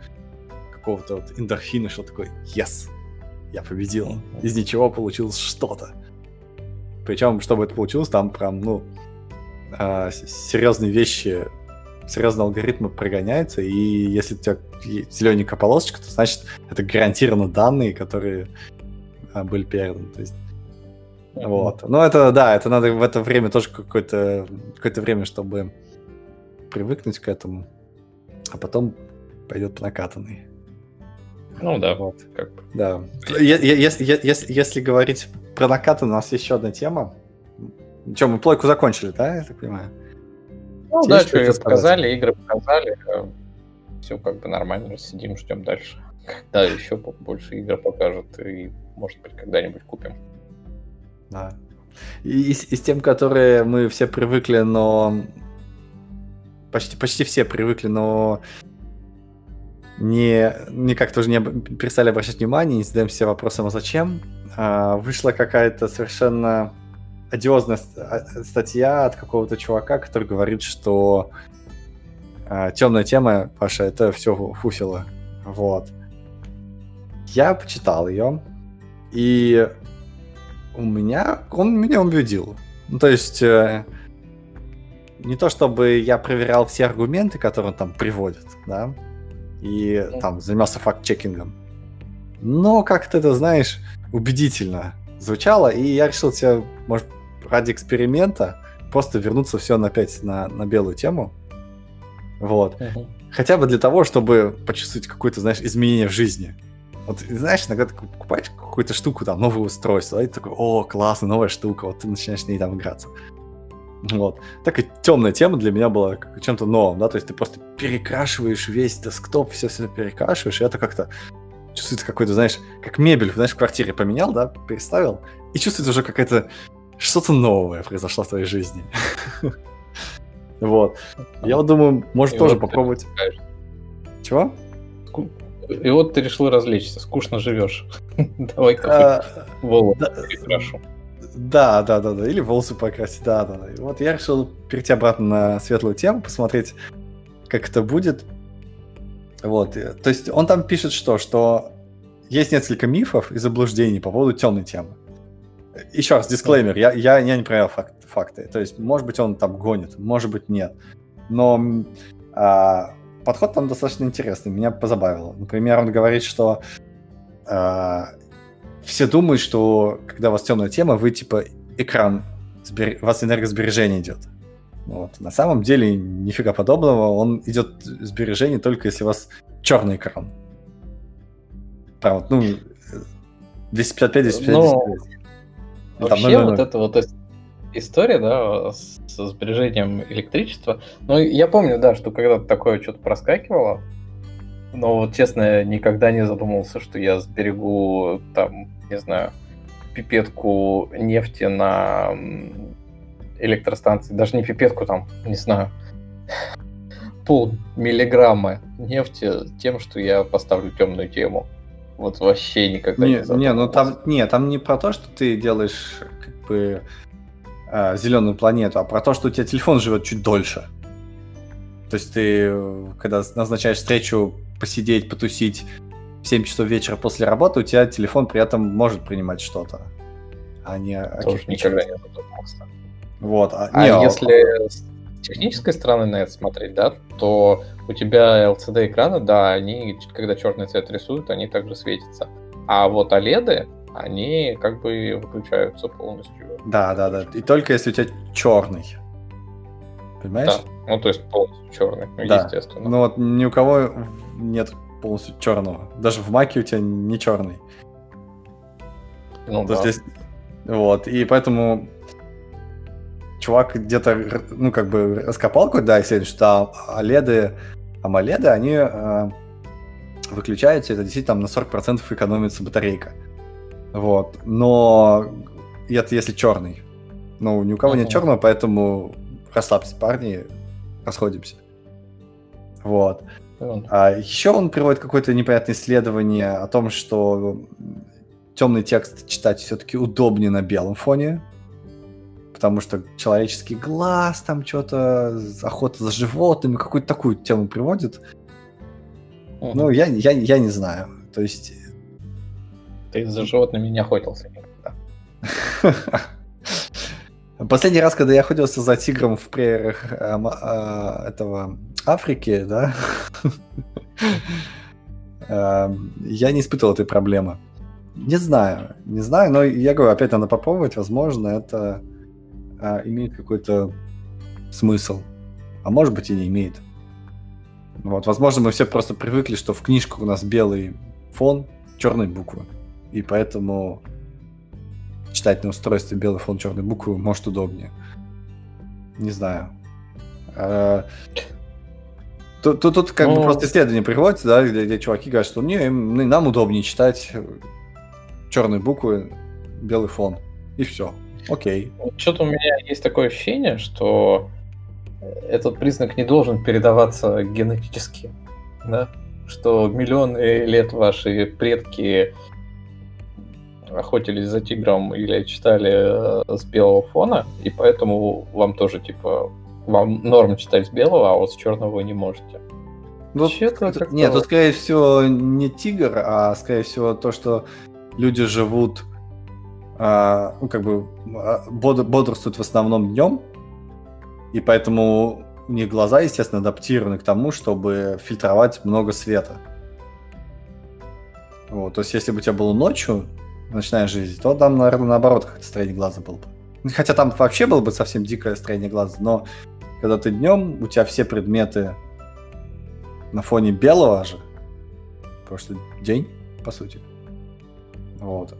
какого-то вот эндорфина, что такой, yes, я победил, из ничего получилось что-то. Причем, чтобы это получилось, там прям, ну, а, серьезные вещи, серьезные алгоритмы прогоняются, и если у тебя зелененькая полосочка, то значит это гарантированно данные, которые а, были переданы. То есть вот. Но это, да, это надо в это время тоже какое-то какое время, чтобы привыкнуть к этому, а потом пойдет по накатанной. Ну да, вот, как бы. Да. Если, если, если говорить про накатанную, у нас еще одна тема. Че, мы плойку закончили, да, я так понимаю? Ну да, что ее показали, игры показали. Э, Все как бы нормально, сидим, ждем дальше. Когда еще больше игр покажут, и, может быть, когда-нибудь купим. Да. И, и, и с тем, которые мы все привыкли, но... Почти, почти все привыкли, но не, никак тоже не перестали обращать внимание, не задаем себе вопросом, а зачем. А, вышла какая-то совершенно одиозная а, статья от какого-то чувака, который говорит, что а, темная тема, Паша, это все фуфило. Вот. Я почитал ее, и у меня, он меня убедил. Ну, то есть, э, не то чтобы я проверял все аргументы, которые он там приводит, да, и там занимался факт-чекингом. Но как-то это, знаешь, убедительно звучало, и я решил тебе, может, ради эксперимента просто вернуться все опять на, на белую тему. Вот. Uh-huh. Хотя бы для того, чтобы почувствовать какое-то, знаешь, изменение в жизни. Вот, знаешь, иногда ты покупаешь какую-то штуку, там, новое устройство, и ты такой, о, классно, новая штука, вот ты начинаешь с ней там играться. Вот. Так и темная тема для меня была чем-то новым, да, то есть ты просто перекрашиваешь весь десктоп, все все перекрашиваешь, и это как-то чувствуется какой-то, знаешь, как мебель, знаешь, в квартире поменял, да, переставил, и чувствуется уже какая-то что-то новое произошло в твоей жизни. [laughs] Вот. Я думаю, может тоже попробовать. Чего? И вот ты решил развлечься, скучно живешь. [laughs] Давай-ка а, волосы перекрашу. Да, да, да, да. Или волосы покрасить, да, да, да. Вот я решил перейти обратно на светлую тему, посмотреть, как это будет. Вот. То есть он там пишет что? Что есть несколько мифов и заблуждений по поводу темной темы. Еще раз, дисклеймер, я, я, я не проверял факт, факты. То есть, может быть, он там гонит, может быть, нет. Но а, подход там достаточно интересный, меня позабавило. Например, он говорит, что э, все думают, что когда у вас темная тема, вы типа экран, сбер... у вас энергосбережение идет. Вот. На самом деле нифига подобного, он идет сбережение только если у вас черный экран. Прям ну, 255, 255, ну, Вообще, там, вот это вот история, да, со сбережением электричества. Ну, я помню, да, что когда-то такое что-то проскакивало, но вот честно, я никогда не задумывался, что я сберегу там, не знаю, пипетку нефти на электростанции, даже не пипетку там, не знаю, пол миллиграмма нефти тем, что я поставлю темную тему. Вот вообще никогда не, не Не, ну там, не, там не про то, что ты делаешь как бы э, зеленую планету, а про то, что у тебя телефон живет чуть дольше. То есть ты, когда назначаешь встречу посидеть, потусить в 7 часов вечера после работы, у тебя телефон при этом может принимать что-то. А не... Тоже никогда не задумывался. Вот. А, а не, а если а... с технической стороны на это смотреть, да, то у тебя LCD-экраны, да, они, когда черный цвет рисуют, они также светятся. А вот OLED, они как бы выключаются полностью. Да, да, да. И только если у тебя черный. Понимаешь? Да. Ну, то есть полностью черный, да. естественно. Ну вот ни у кого нет полностью черного. Даже в маке у тебя не черный. Ну, да. Здесь... Вот, и поэтому чувак где-то, ну, как бы раскопал какое-то исследование, что OLED, AMOLED, они э, выключаются, это действительно там на 40% экономится батарейка. Вот. Но это если черный. Ну, ни у кого uh-huh. нет черного, поэтому расслабьтесь, парни, расходимся. Вот. Uh-huh. А еще он приводит какое-то непонятное исследование о том, что темный текст читать все-таки удобнее на белом фоне, потому что человеческий глаз, там что-то, охота за животными, какую-то такую тему приводит. Uh-huh. Ну, я, я, я не знаю. То есть... Ты за животными не охотился никогда. [laughs] Последний раз, когда я охотился за тигром в прериях э, э, этого Африки, да, [laughs] э, я не испытывал этой проблемы. Не знаю, не знаю, но я говорю, опять надо попробовать, возможно, это э, имеет какой-то смысл, а может быть и не имеет. Вот, возможно, мы все просто привыкли, что в книжках у нас белый фон, черные буквы, и поэтому читать на устройстве белый фон черной буквы может удобнее. Не знаю. А, тут, тут, тут как ну... бы просто исследование приводится, да, где, где чуваки говорят, что не, нам удобнее читать черные буквы, белый фон. И все. Окей. Что-то у меня есть такое ощущение, что этот признак не должен передаваться генетически. Да? Что миллионы лет ваши предки охотились за тигром или читали э, с белого фона, и поэтому вам тоже, типа, вам норм читать с белого, а вот с черного вы не можете. Ну, нет, тут, скорее всего, не тигр, а, скорее всего, то, что люди живут, а, ну, как бы, а, бодр, бодрствуют в основном днем, и поэтому у них глаза, естественно, адаптированы к тому, чтобы фильтровать много света. Вот, то есть, если бы у тебя было ночью, ночная жизнь, то там, наверное, наоборот, как-то строение глаза было бы. Хотя там вообще было бы совсем дикое строение глаза, но когда ты днем, у тебя все предметы на фоне белого же, потому что день, по сути. Вот.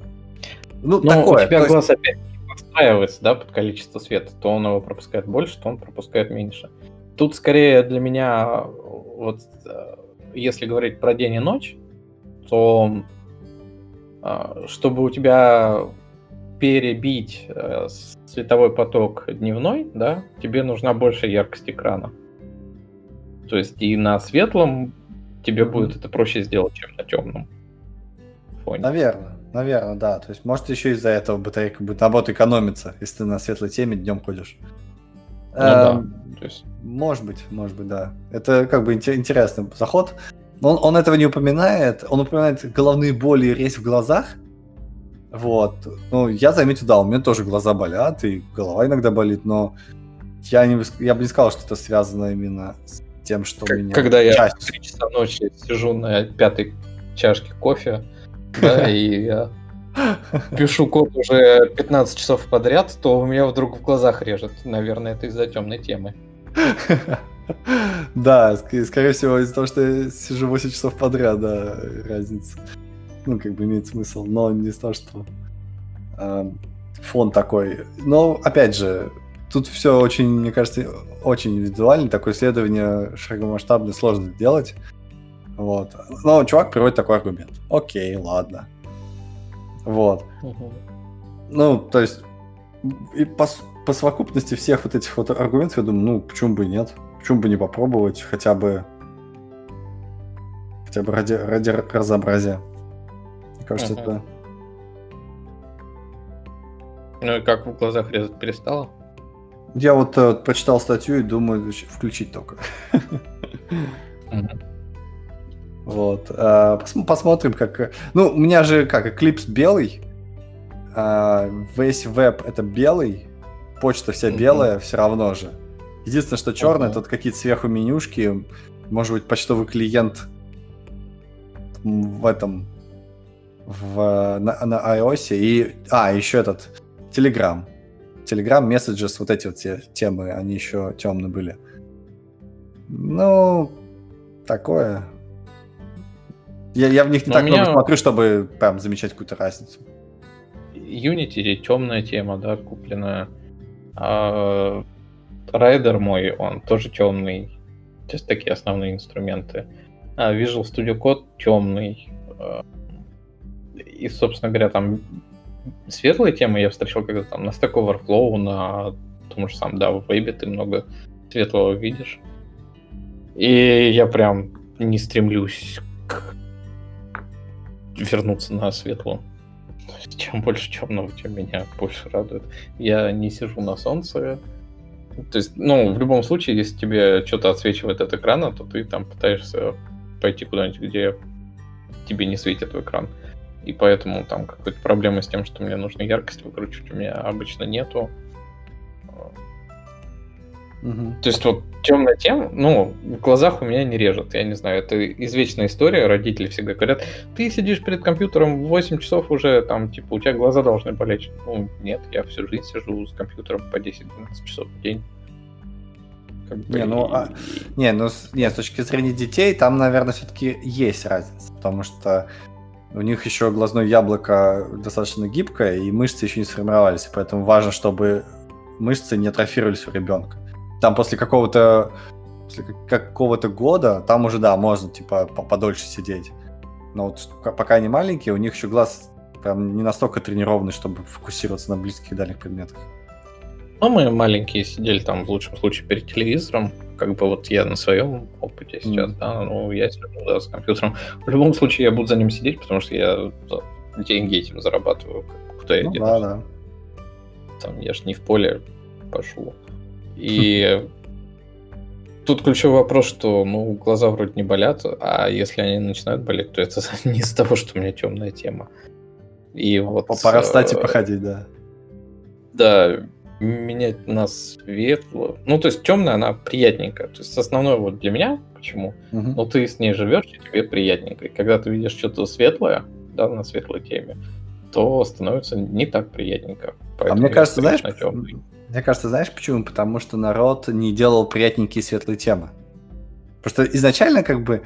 Ну, Но такое. У тебя глаз есть... опять подстраивается, да, под количество света. То он его пропускает больше, то он пропускает меньше. Тут скорее для меня, вот э, если говорить про день и ночь, то а, чтобы у тебя перебить э, световой поток дневной, да, тебе нужна больше яркость экрана. То есть и на светлом тебе будет это проще сделать, чем на темном фоне. Наверное, наверное, да. То есть может еще из-за этого батарейка будет наоборот экономиться, если ты на светлой теме днем ходишь. Ну, эм, да. То есть... Может быть, может быть, да. Это как бы интересный заход. Он, он этого не упоминает. Он упоминает головные боли и резь в глазах. Вот. Ну, я заметил, да, у меня тоже глаза болят, и голова иногда болит, но я, не, я бы не сказал, что это связано именно с тем, что как, меня... Когда я в 3 часа ночи сижу на пятой чашке кофе, да, и я пишу код уже 15 часов подряд, то у меня вдруг в глазах режет. Наверное, это из-за темной темы. Да, скорее всего, из-за того, что я сижу 8 часов подряд, да, разница. Ну, как бы имеет смысл, но не из-за того, что э, фон такой. Но, опять же, тут все очень, мне кажется, очень индивидуально. Такое исследование широкомасштабное сложно сделать. Вот. Но чувак приводит такой аргумент. Окей, ладно. Вот. Угу. Ну, то есть, и по, по совокупности всех вот этих вот аргументов, я думаю, ну, почему бы и нет? Почему бы не попробовать хотя бы хотя бы ради, ради разнообразия? Мне кажется, uh-huh. это... Ну и как в глазах резать перестало? Я вот э, прочитал статью и думаю, включить только. uh-huh. Вот. Пос- посмотрим, как... Ну, у меня же как, эклипс белый, э, весь веб это белый, почта вся белая, все равно же. Единственное, что черное, тут какие-то сверху менюшки, может быть, почтовый клиент в этом в, на, на iOS и а еще этот Telegram. Telegram Messages вот эти вот те, темы они еще темные были. Ну такое я, я в них не Но так меня... много смотрю чтобы прям замечать какую-то разницу Unity темная тема да купленная А райдер мой, он тоже темный. То есть такие основные инструменты. А Visual Studio Code темный. А, и, собственно говоря, там светлые темы я встречал когда там на Stack Overflow, на том же самом, да, в вебе ты много светлого видишь. И я прям не стремлюсь к... вернуться на светлую. Чем больше темного, тем меня больше радует. Я не сижу на солнце. То есть, ну, в любом случае, если тебе что-то отсвечивает от экрана, то ты там пытаешься пойти куда-нибудь, где тебе не светит в экран. И поэтому там какой-то проблемы с тем, что мне нужно яркость выкручивать, у меня обычно нету. Угу. То есть вот темная тема, ну, в глазах у меня не режет, я не знаю, это извечная история, родители всегда говорят, ты сидишь перед компьютером 8 часов уже, там, типа, у тебя глаза должны болеть. Ну, нет, я всю жизнь сижу с компьютером по 10-12 часов в день. Как бы, не, ну, а, не, ну, не, с точки зрения детей, там, наверное, все-таки есть разница, потому что у них еще глазное яблоко достаточно гибкое, и мышцы еще не сформировались, поэтому важно, чтобы мышцы не атрофировались у ребенка там после какого-то после какого-то года, там уже, да, можно, типа, подольше сидеть. Но вот пока они маленькие, у них еще глаз прям не настолько тренированный, чтобы фокусироваться на близких и дальних предметах. Ну, мы маленькие сидели там, в лучшем случае, перед телевизором. Как бы вот я на своем опыте сейчас, mm. да, ну, я сижу да, с компьютером. В любом случае, я буду за ним сидеть, потому что я деньги этим зарабатываю. Куда я ну, денусь? Да, да. Там, я ж не в поле пошел. И тут ключевой вопрос, что ну, глаза вроде не болят, а если они начинают болеть, то это [laughs] не из-за того, что у меня темная тема. И вот... Пора встать и э, походить, да. Да, менять на светло. Ну, то есть темная, она приятненькая. То есть основное вот для меня, почему? Угу. Ну, ты с ней живешь, и тебе приятненько. И когда ты видишь что-то светлое, да, на светлой теме, то становится не так приятненько. Поэтому а мне кажется, знаешь, мне кажется, знаешь почему? Потому что народ не делал приятненькие светлые темы. Потому что изначально как бы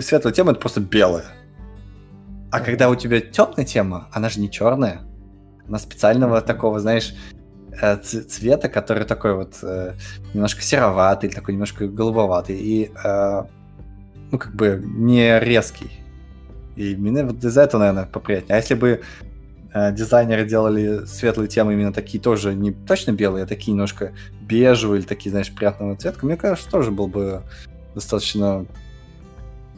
светлая тема это просто белая. А mm-hmm. когда у тебя темная тема, она же не черная. Она специального mm-hmm. такого, знаешь, э, цвета, который такой вот э, немножко сероватый, такой немножко голубоватый и э, ну как бы не резкий. И именно вот из-за этого, наверное, поприятнее. А если бы дизайнеры делали светлые темы именно такие тоже не точно белые, а такие немножко бежевые или такие, знаешь, приятного цвета, мне кажется, тоже был бы достаточно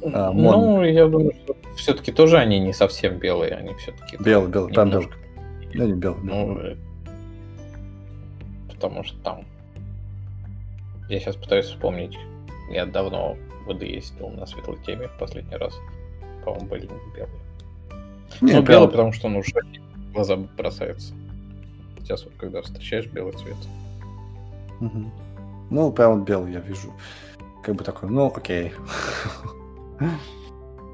э, Ну, я думаю, что все-таки тоже они не совсем белые, они все-таки... Белый, белый, там белый. Да, не белый. Ну, э, потому что там... Я сейчас пытаюсь вспомнить. Я давно в ВД ездил на светлой теме в последний раз. По-моему, были белые. Не, ну, белый, потому что он уже глаза бросаются. Сейчас вот когда встречаешь белый цвет. Угу. Ну, прям вот белый я вижу. Как бы такой, ну, окей. [laughs]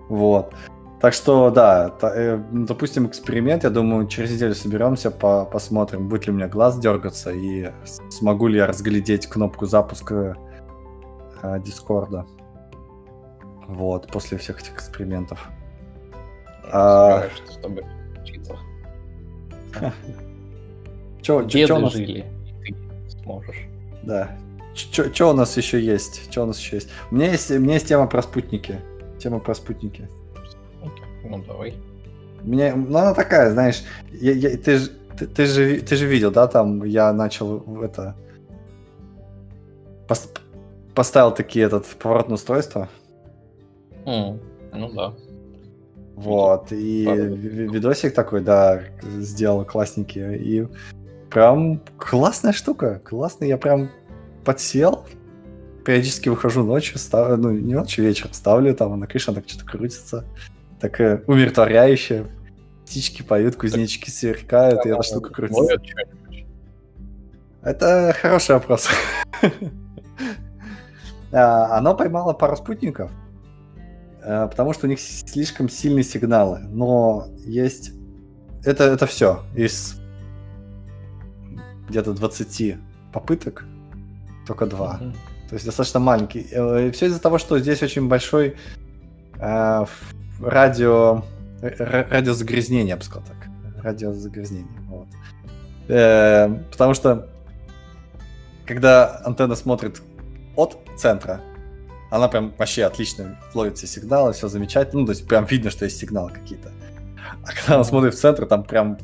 Вот. Так что, да, э, допустим, эксперимент. Я думаю, через неделю соберемся, по посмотрим, будет ли у меня глаз дергаться и смогу ли я разглядеть кнопку запуска э, Дискорда. Вот, после всех этих экспериментов. А... С тобой [laughs] Чё, Деды чё у нас... жили, и ты сможешь. Да. Что у нас еще есть? Что у нас еще есть? У меня есть, у меня есть тема про спутники. Тема про спутники. Ну, давай. Меня, ну, она такая, знаешь, я, я, ты, ж, ты, ты, же, ты же видел, да, там я начал это... Пос, поставил такие этот поворотное устройство. Mm, ну да. Вот, и видосик такой, да, сделал классненький. И прям классная штука, классный. Я прям подсел, периодически выхожу ночью, ставлю, ну, не ночью, вечером ставлю, там на крыше так что-то крутится. Такая умиротворяющая. Птички поют, кузнечики сверкают, и эта штука крутится. Это хороший вопрос. [laughs] А, оно поймало пару спутников, потому что у них слишком сильные сигналы. Но есть... Это, это все. Из где-то 20 попыток только два. Mm-hmm. То есть достаточно маленький. Э, и все из-за того, что здесь очень большой э, радио, радиозагрязнение, я бы сказал так. Радиозагрязнение. Вот. Э, потому что когда антенна смотрит от центра, она прям вообще отлично ловит все сигналы, все замечательно. Ну, то есть прям видно, что есть сигналы какие-то. А когда она смотрит в центр, там прям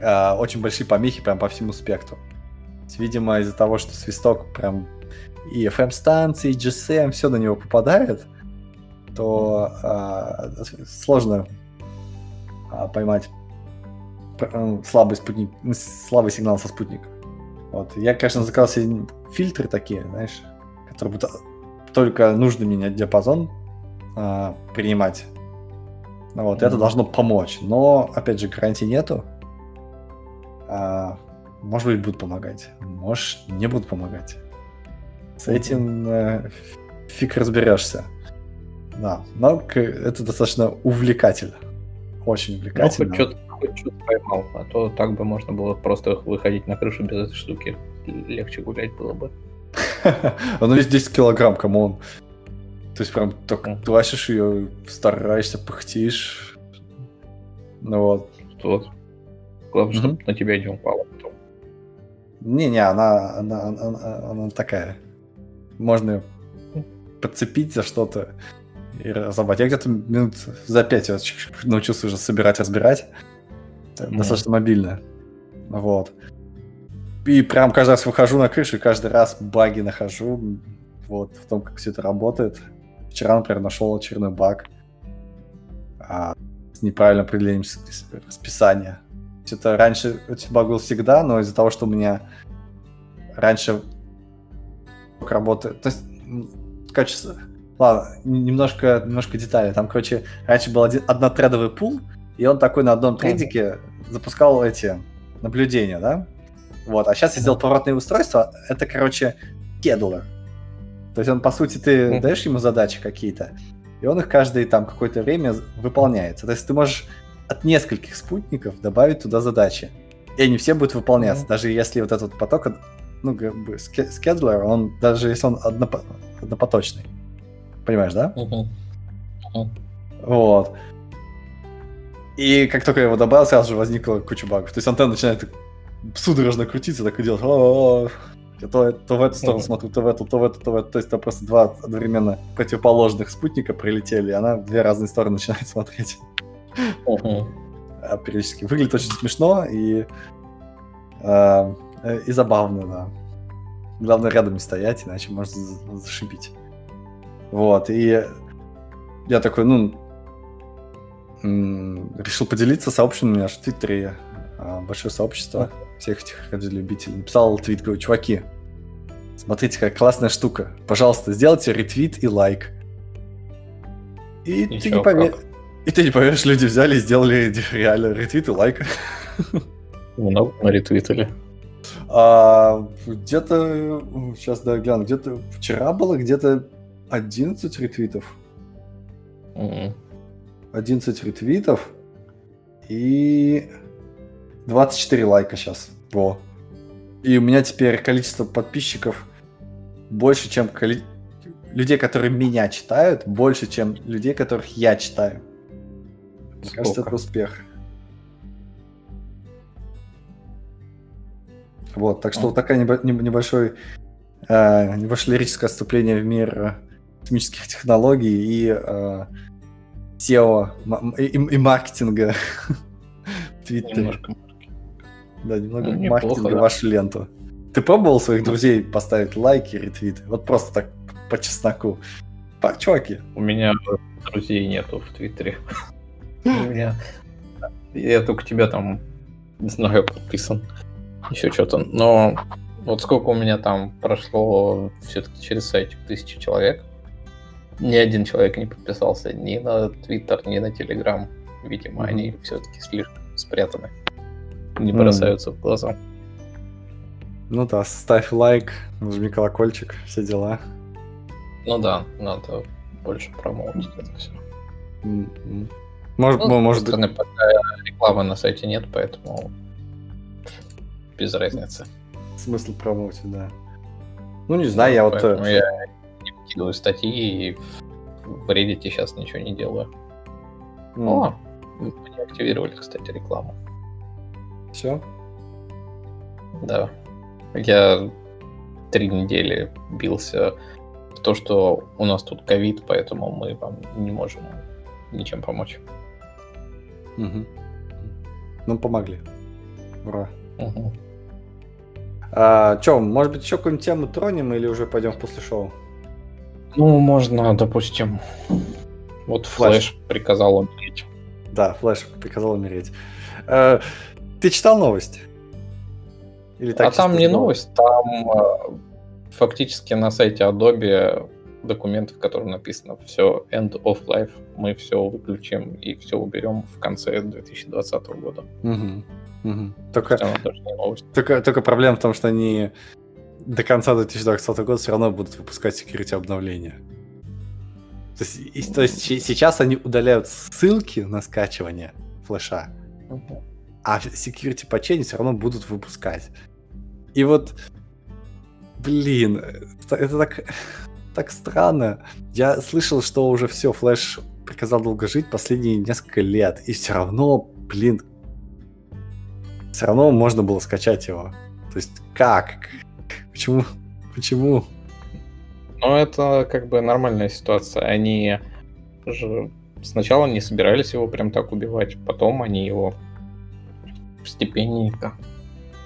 э, очень большие помехи прям по всему спектру. Есть, видимо, из-за того, что свисток прям и FM-станции, и GSM, все на него попадает, то э, сложно э, поймать слабый спутник, слабый сигнал со спутника. Вот. Я, конечно, заказал себе фильтры такие, знаешь, которые будут только нужный мне диапазон э, принимать. Вот, mm-hmm. это должно помочь. Но, опять же, гарантии нету. А, может быть, будут помогать. Может, не будут помогать. С этим э, фиг разберешься. Да, но это достаточно увлекательно. Очень увлекательно. Ну, хоть что-то, хоть что-то поймал, а то так бы можно было просто выходить на крышу без этой штуки. Легче гулять было бы. [laughs] Оно весь 10 килограмм, come on. То есть прям mm. тащишь ее, стараешься, пыхтишь. Ну вот. Вот. Главное, чтобы на тебя не упало потом. Не-не, она, она, она, она такая. Можно подцепить за что-то и разобрать. Я где-то минут за пять научился уже собирать, разбирать. Mm. Достаточно мобильно. Вот. И прям каждый раз выхожу на крышу, и каждый раз баги нахожу. Вот, в том, как все это работает. Вчера, например, нашел очередной баг а, с неправильным определением расписания. Это раньше этот баг был всегда, но из-за того, что у меня раньше работает... То есть, качество... Ладно, немножко, немножко деталей. Там, короче, раньше был один, однотредовый пул, и он такой на одном трейдике запускал эти наблюдения, да? Вот, а сейчас я сделал поворотное устройство. Это, короче, кедлер. То есть он, по сути, ты даешь ему задачи какие-то, и он их каждое там какое-то время выполняется. То есть ты можешь от нескольких спутников добавить туда задачи. И они все будут выполняться, даже если вот этот поток, ну, как бы, скедлер, он, даже если он однопо- однопоточный. Понимаешь, да? Uh-huh. Вот. И как только я его добавил, сразу же возникла куча багов. То есть антенна начинает судорожно крутиться, так и делать. Я то, то в эту сторону смотрю, то в эту, то в эту, то в эту. То есть там просто два одновременно противоположных спутника прилетели, и она в две разные стороны начинает смотреть. А периодически. Выглядит очень смешно и, а, и забавно, да. Главное рядом не стоять, иначе можно зашибить. Вот, и я такой, ну, решил поделиться сообществом у меня в Твиттере а, большое сообщество всех этих любителей. Написал твит, говорю, чуваки, смотрите, какая классная штука. Пожалуйста, сделайте ретвит и лайк. И, и ты не поверишь. И ты не поверишь, люди взяли и сделали [laughs] реально ретвит и лайк. Много ретвитали. А, где-то, сейчас да, гляну, где-то вчера было где-то 11 ретвитов. Mm-hmm. 11 ретвитов и 24 лайка сейчас. Во. И у меня теперь количество подписчиков больше, чем коли... людей, которые меня читают, больше, чем людей, которых я читаю. Мне кажется, это успех. Вот, так что а. вот такая небольшое, э, небольшое лирическое отступление в мир космических технологий и э, SEO и, и маркетинга [laughs] в Твиттере. Немножко да, немного ну, маркетинга да. вашу ленту. Ты пробовал своих друзей поставить лайки, ретвиты? Вот просто так по чесноку. По чуваки. У меня друзей нету в Твиттере. [gasps] У меня... Я только тебя там, не знаю, подписан. Еще что-то. Но вот сколько у меня там прошло все-таки через сайтик тысячи человек. Ни один человек не подписался ни на Твиттер, ни на Телеграм. Видимо, mm-hmm. они все-таки слишком спрятаны не бросаются mm. в глаза. Ну да, ставь лайк, нажми колокольчик, все дела. Ну да, надо больше промоутить это все. Mm-hmm. Может, ну, может стороны, пока рекламы на сайте нет, поэтому без разницы. Смысл промоутить, да. Ну, не знаю, я вот... Поэтому я не выкидываю статьи и в Reddit сейчас ничего не делаю. Mm. О, мы не активировали, кстати, рекламу. Все? Да. Я три недели бился в то, что у нас тут ковид, поэтому мы вам не можем ничем помочь. Угу. Ну, помогли. Ура. Угу. А, Че, может быть, еще какую-нибудь тему тронем или уже пойдем после шоу? Ну, можно, допустим, вот Flash. Flash приказал умереть. Да, Flash приказал умереть. Ты читал новость? Или а чисто там не новостью? новость, там э, фактически на сайте Adobe документы, в котором написано все end of life, мы все выключим и все уберем в конце 2020 года. Мгм, мгм. Только, только, только проблема в том, что они до конца 2020 года все равно будут выпускать security обновления. То есть, и- то есть се- сейчас они удаляют ссылки на скачивание флеша, Мгм. А security патчи они все равно будут выпускать. И вот, блин, это, так, [laughs] так странно. Я слышал, что уже все, Флэш приказал долго жить последние несколько лет, и все равно, блин, все равно можно было скачать его. То есть как? [laughs] Почему? Почему? Но это как бы нормальная ситуация. Они же сначала не собирались его прям так убивать, потом они его постепенненько.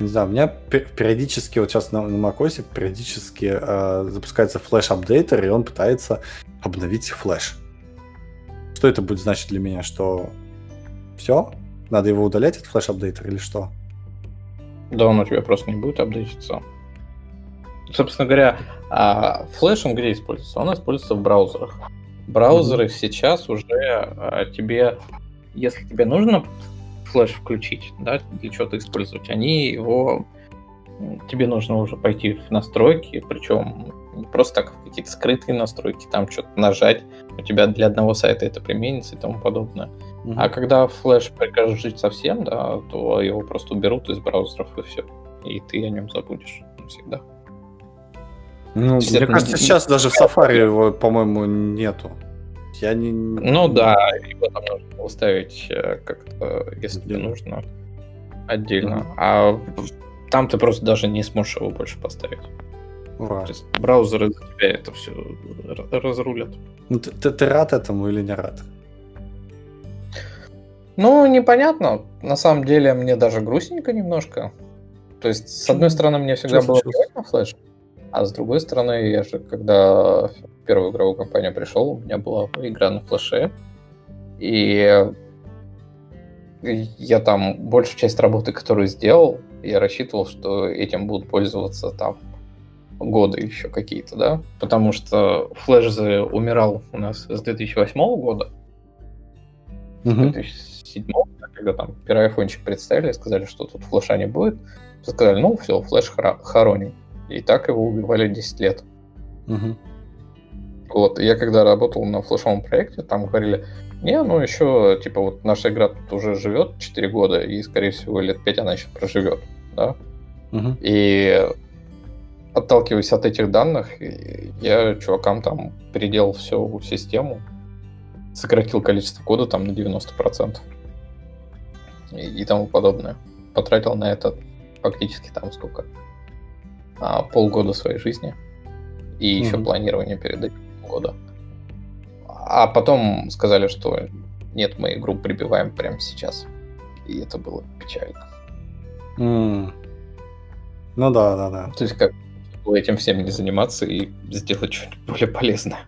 Не знаю, у меня пе- периодически, вот сейчас на, на macOS периодически э, запускается флеш-апдейтер, и он пытается обновить флеш. Что это будет значить для меня? Что все? Надо его удалять, этот флеш-апдейтер, или что? Да, он у тебя просто не будет апдейтиться. Собственно говоря, а флеш он где используется? Он используется в браузерах. Браузеры сейчас уже а, тебе, если тебе нужно флеш включить, да, для чего-то использовать, они его тебе нужно уже пойти в настройки, причем не просто так в какие-то скрытые настройки, там что-то нажать, у тебя для одного сайта это применится и тому подобное. Мгм. А когда флеш прикажет жить совсем, да, то его просто уберут из браузеров и все. И ты о нем забудешь навсегда. Ну, мне это кажется, сейчас даже в Safari его, по-моему, нету. Я не... Ну да, его там нужно было ставить э, как-то, если тебе нужно, отдельно. Мгм. А там ты просто даже не сможешь его больше поставить. Ура. То есть браузеры за тебя это все разрулят. Ну, ты, ты- ты рад этому или не рад? Ну, непонятно. На самом деле, мне даже грустненько немножко. То есть, с одной стороны, мне всегда Что было плевать на флеш, а с другой стороны, я же, когда в первую игровую компанию пришел, у меня была игра на флеше, и я там большую часть работы, которую сделал, я рассчитывал, что этим будут пользоваться там годы еще какие-то, да? Потому что флеш же умирал у нас с 2008 года, Мгм. 2007 когда там первый айфончик представили, сказали, что тут флеша не будет, сказали, ну все, флеш хора- хороним. И так его убивали 10 лет. Мгм. Вот, я когда работал на флешовом проекте, там говорили, не, ну еще, типа, вот наша игра тут уже живет 4 года, и, скорее всего, лет 5 она еще проживет, да? Мгм. И отталкиваясь от этих данных, я чувакам там переделал всю систему, сократил количество кода там на 90% и, и тому подобное. Потратил на это фактически там сколько? А, полгода своей жизни. И еще Мгм. планирование перед этим года. А потом сказали, что нет, мы игру прибиваем прямо сейчас. И это было печально. М. Ну да, да, да. То есть как этим всем не заниматься и сделать что-нибудь более полезное.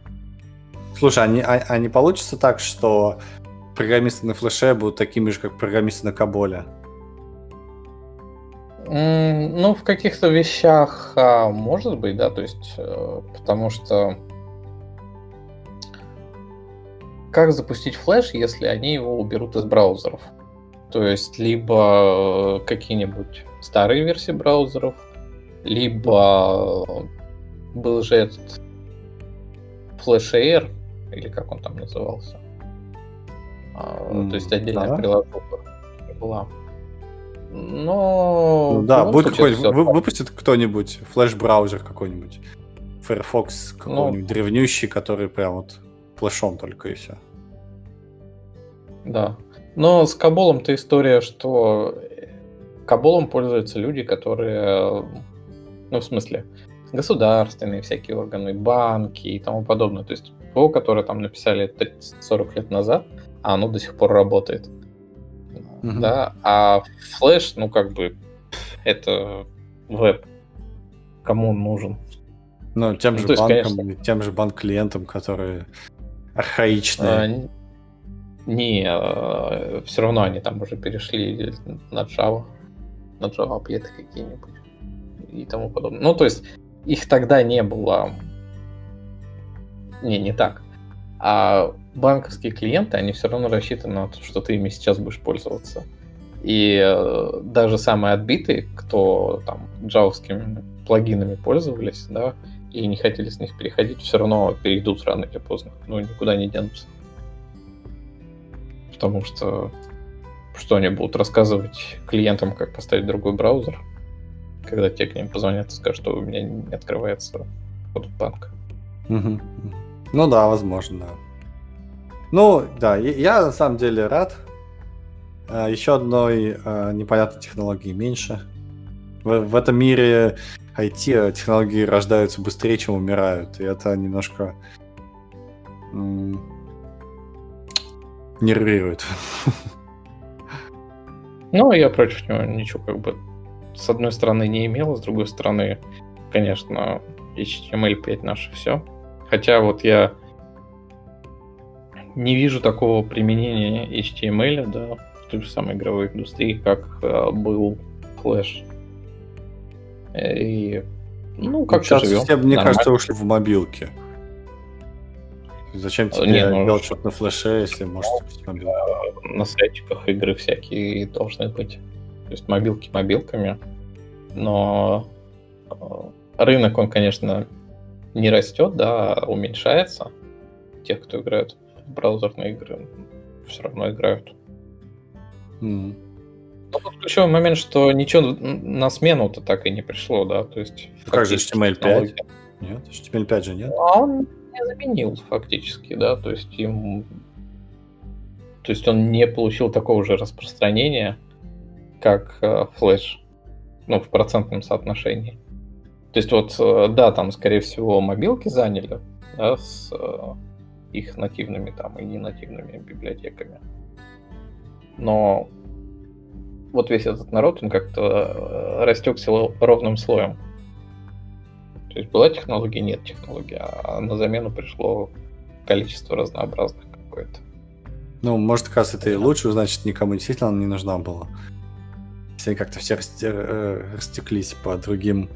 Слушай, а не, а, а не получится так, что программисты на флеше будут такими же, как программисты на Каболе? Ну, в каких-то вещах а, может быть, да, то есть, э, потому что как запустить флеш, если они его уберут из браузеров? То есть, либо э, какие-нибудь старые версии браузеров, либо э, был же этот Flash Air, или как он там назывался. М, То есть отдельная да. приложуха была. Но Ну да, будет всё вы- выпустит кто-нибудь флеш-браузер какой-нибудь. Firefox какой-нибудь древнющий, который прям вот флешом только и все. Да. Но с Каболом-то история, что э, Кабулом пользуются люди, которые, ну, в смысле, государственные всякие органы, банки и тому подобное. То есть ПО, которое там написали 40 лет назад, а оно до сих пор работает. Mm-hmm. Да, а флеш, ну, как бы, это веб. Кому он нужен? Ну, тем ну, же есть, банкам, конечно... тем же банк-клиентам, которые архаичные. А, не, а, все равно они там уже перешли на Java, на Java объекты какие-нибудь и тому подобное. Ну, то есть их тогда не было. Не, не так. А банковские клиенты, они все равно рассчитаны на то, что ты ими сейчас будешь пользоваться. И э, даже самые отбитые, кто там джавскими плагинами пользовались, да, и не хотели с них переходить, все равно перейдут рано или поздно. Ну, никуда не денутся. Потому что что они будут рассказывать клиентам, как поставить другой браузер, когда те к ним позвонят и скажут, что у меня не открывается код в банк. Ну да, возможно, да. Ну, да, я на самом деле рад. А, Еще одной а, непонятной технологии меньше. В, в этом мире IT-технологии рождаются быстрее, чем умирают. И это немножко нервирует. [laughs] Ну, я против него ничего как бы с одной стороны не имел, с другой стороны, конечно, HTML5 наше все. Хотя вот я не вижу такого применения HTML, да, в той же самой игровой индустрии, как э, был Flash. И, ну, как Сейчас живем. все, мне Нормально. кажется, ушли в мобилки. Зачем тебе не, ну, делать что-то на флеше, если может быть мобилка? На сайтиках игры всякие должны быть. То есть мобилки мобилками. Но э, рынок, он, конечно, не растет, да, а уменьшается. Тех, кто играет браузерные игры, все равно играют. Mm. Но тут ключевой момент, что ничего на смену-то так и не пришло, да, то есть... А как же HTML5? Нет, HTML5 же нет. А он не заменил фактически, да, то есть им... То есть он не получил такого же распространения, как э, Flash, ну, в процентном соотношении. То есть вот, э, да, там, скорее всего, мобилки заняли, да, с э, их нативными там и ненативными библиотеками. Но вот весь этот народ, он как-то э, растекся ровным слоем. То есть была технология, нет технологии, а на замену пришло количество разнообразных какое-то. Ну, может, как раз это и лучше, значит, никому действительно не нужна была. Если как-то все э, растеклись по другим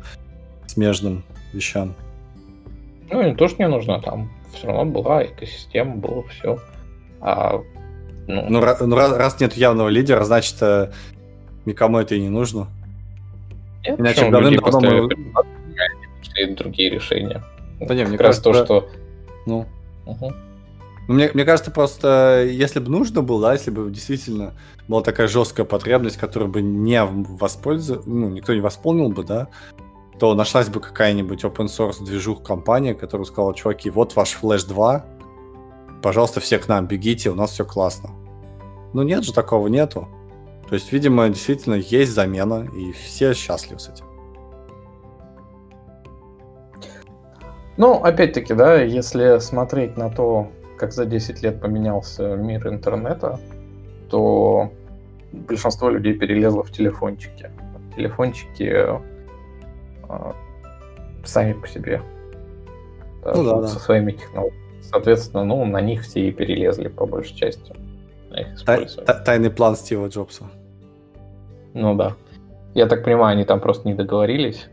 смежным вещам. Ну, им тоже не нужна, там все равно была экосистема, было все. А, ну, ну, раз, ну раз, раз нет явного лидера, значит, э, никому это и не нужно. Нет, Иначе давным-давно мы... другие решения. Да не, мне кажется, то, что... Ну, угу. Мне, мне кажется, просто если бы нужно было, да, если бы действительно была такая жесткая потребность, которую бы не воспользовал, ну, никто не восполнил бы, да, то нашлась бы какая-нибудь open source движух компания, которая сказала, чуваки, вот ваш Flash 2, пожалуйста, все к нам бегите, у нас все классно. Ну нет же, такого нету. То есть, видимо, действительно есть замена, и все счастливы с этим. Ну, опять-таки, да, если смотреть на то, как за 10 лет поменялся мир интернета, то большинство людей перелезло в телефончики. Телефончики сами по себе. Да, ну, да, со да. своими технологиями. Соответственно, ну, на них все и перелезли по большей части. Тай- тайный план Стива Джобса. Ну да. Я так понимаю, они там просто не договорились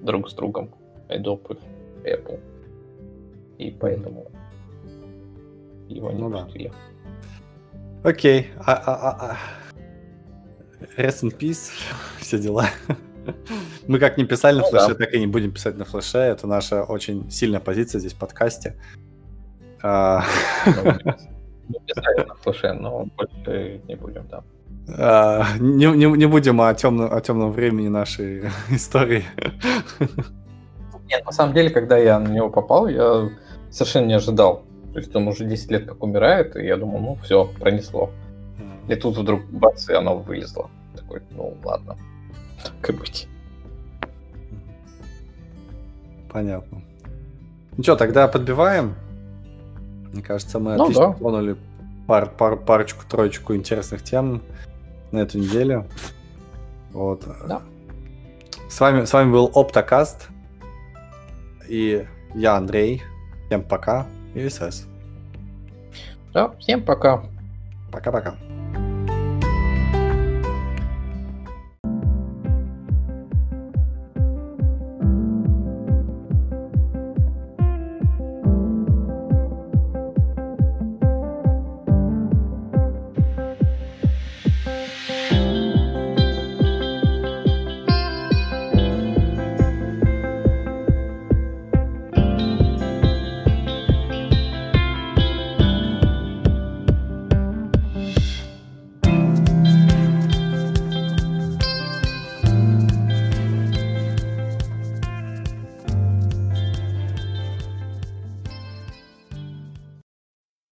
друг с другом. Adobe и Apple. И поэтому его не ну, пустили. Да. Окей. А, а, а, а. Rest in peace. [laughs] Все дела. [laughs] Мы как не писали на ну, флеше, так и не будем писать на флеше. Это наша очень сильная позиция здесь в подкасте. А... Ну, [laughs] писали на флеше, но больше не будем, да. А, не, не, не будем о темном, о темном времени нашей [laughs] истории. Нет, на самом деле, когда я на него попал, я совершенно не ожидал. То есть он уже 10 лет как умирает, и я думал, ну все, пронесло. И тут вдруг бац, и оно вылезло такой, ну ладно, как быть. Понятно. Ну что, тогда подбиваем? Мне кажется, мы Ну отлично да. тронули пар, пар, парочку, троечку интересных тем на эту неделю. Вот. Да. С вами, с вами был Оптокаст. И я Андрей. Всем пока и СС. Да, всем пока. Пока-пока.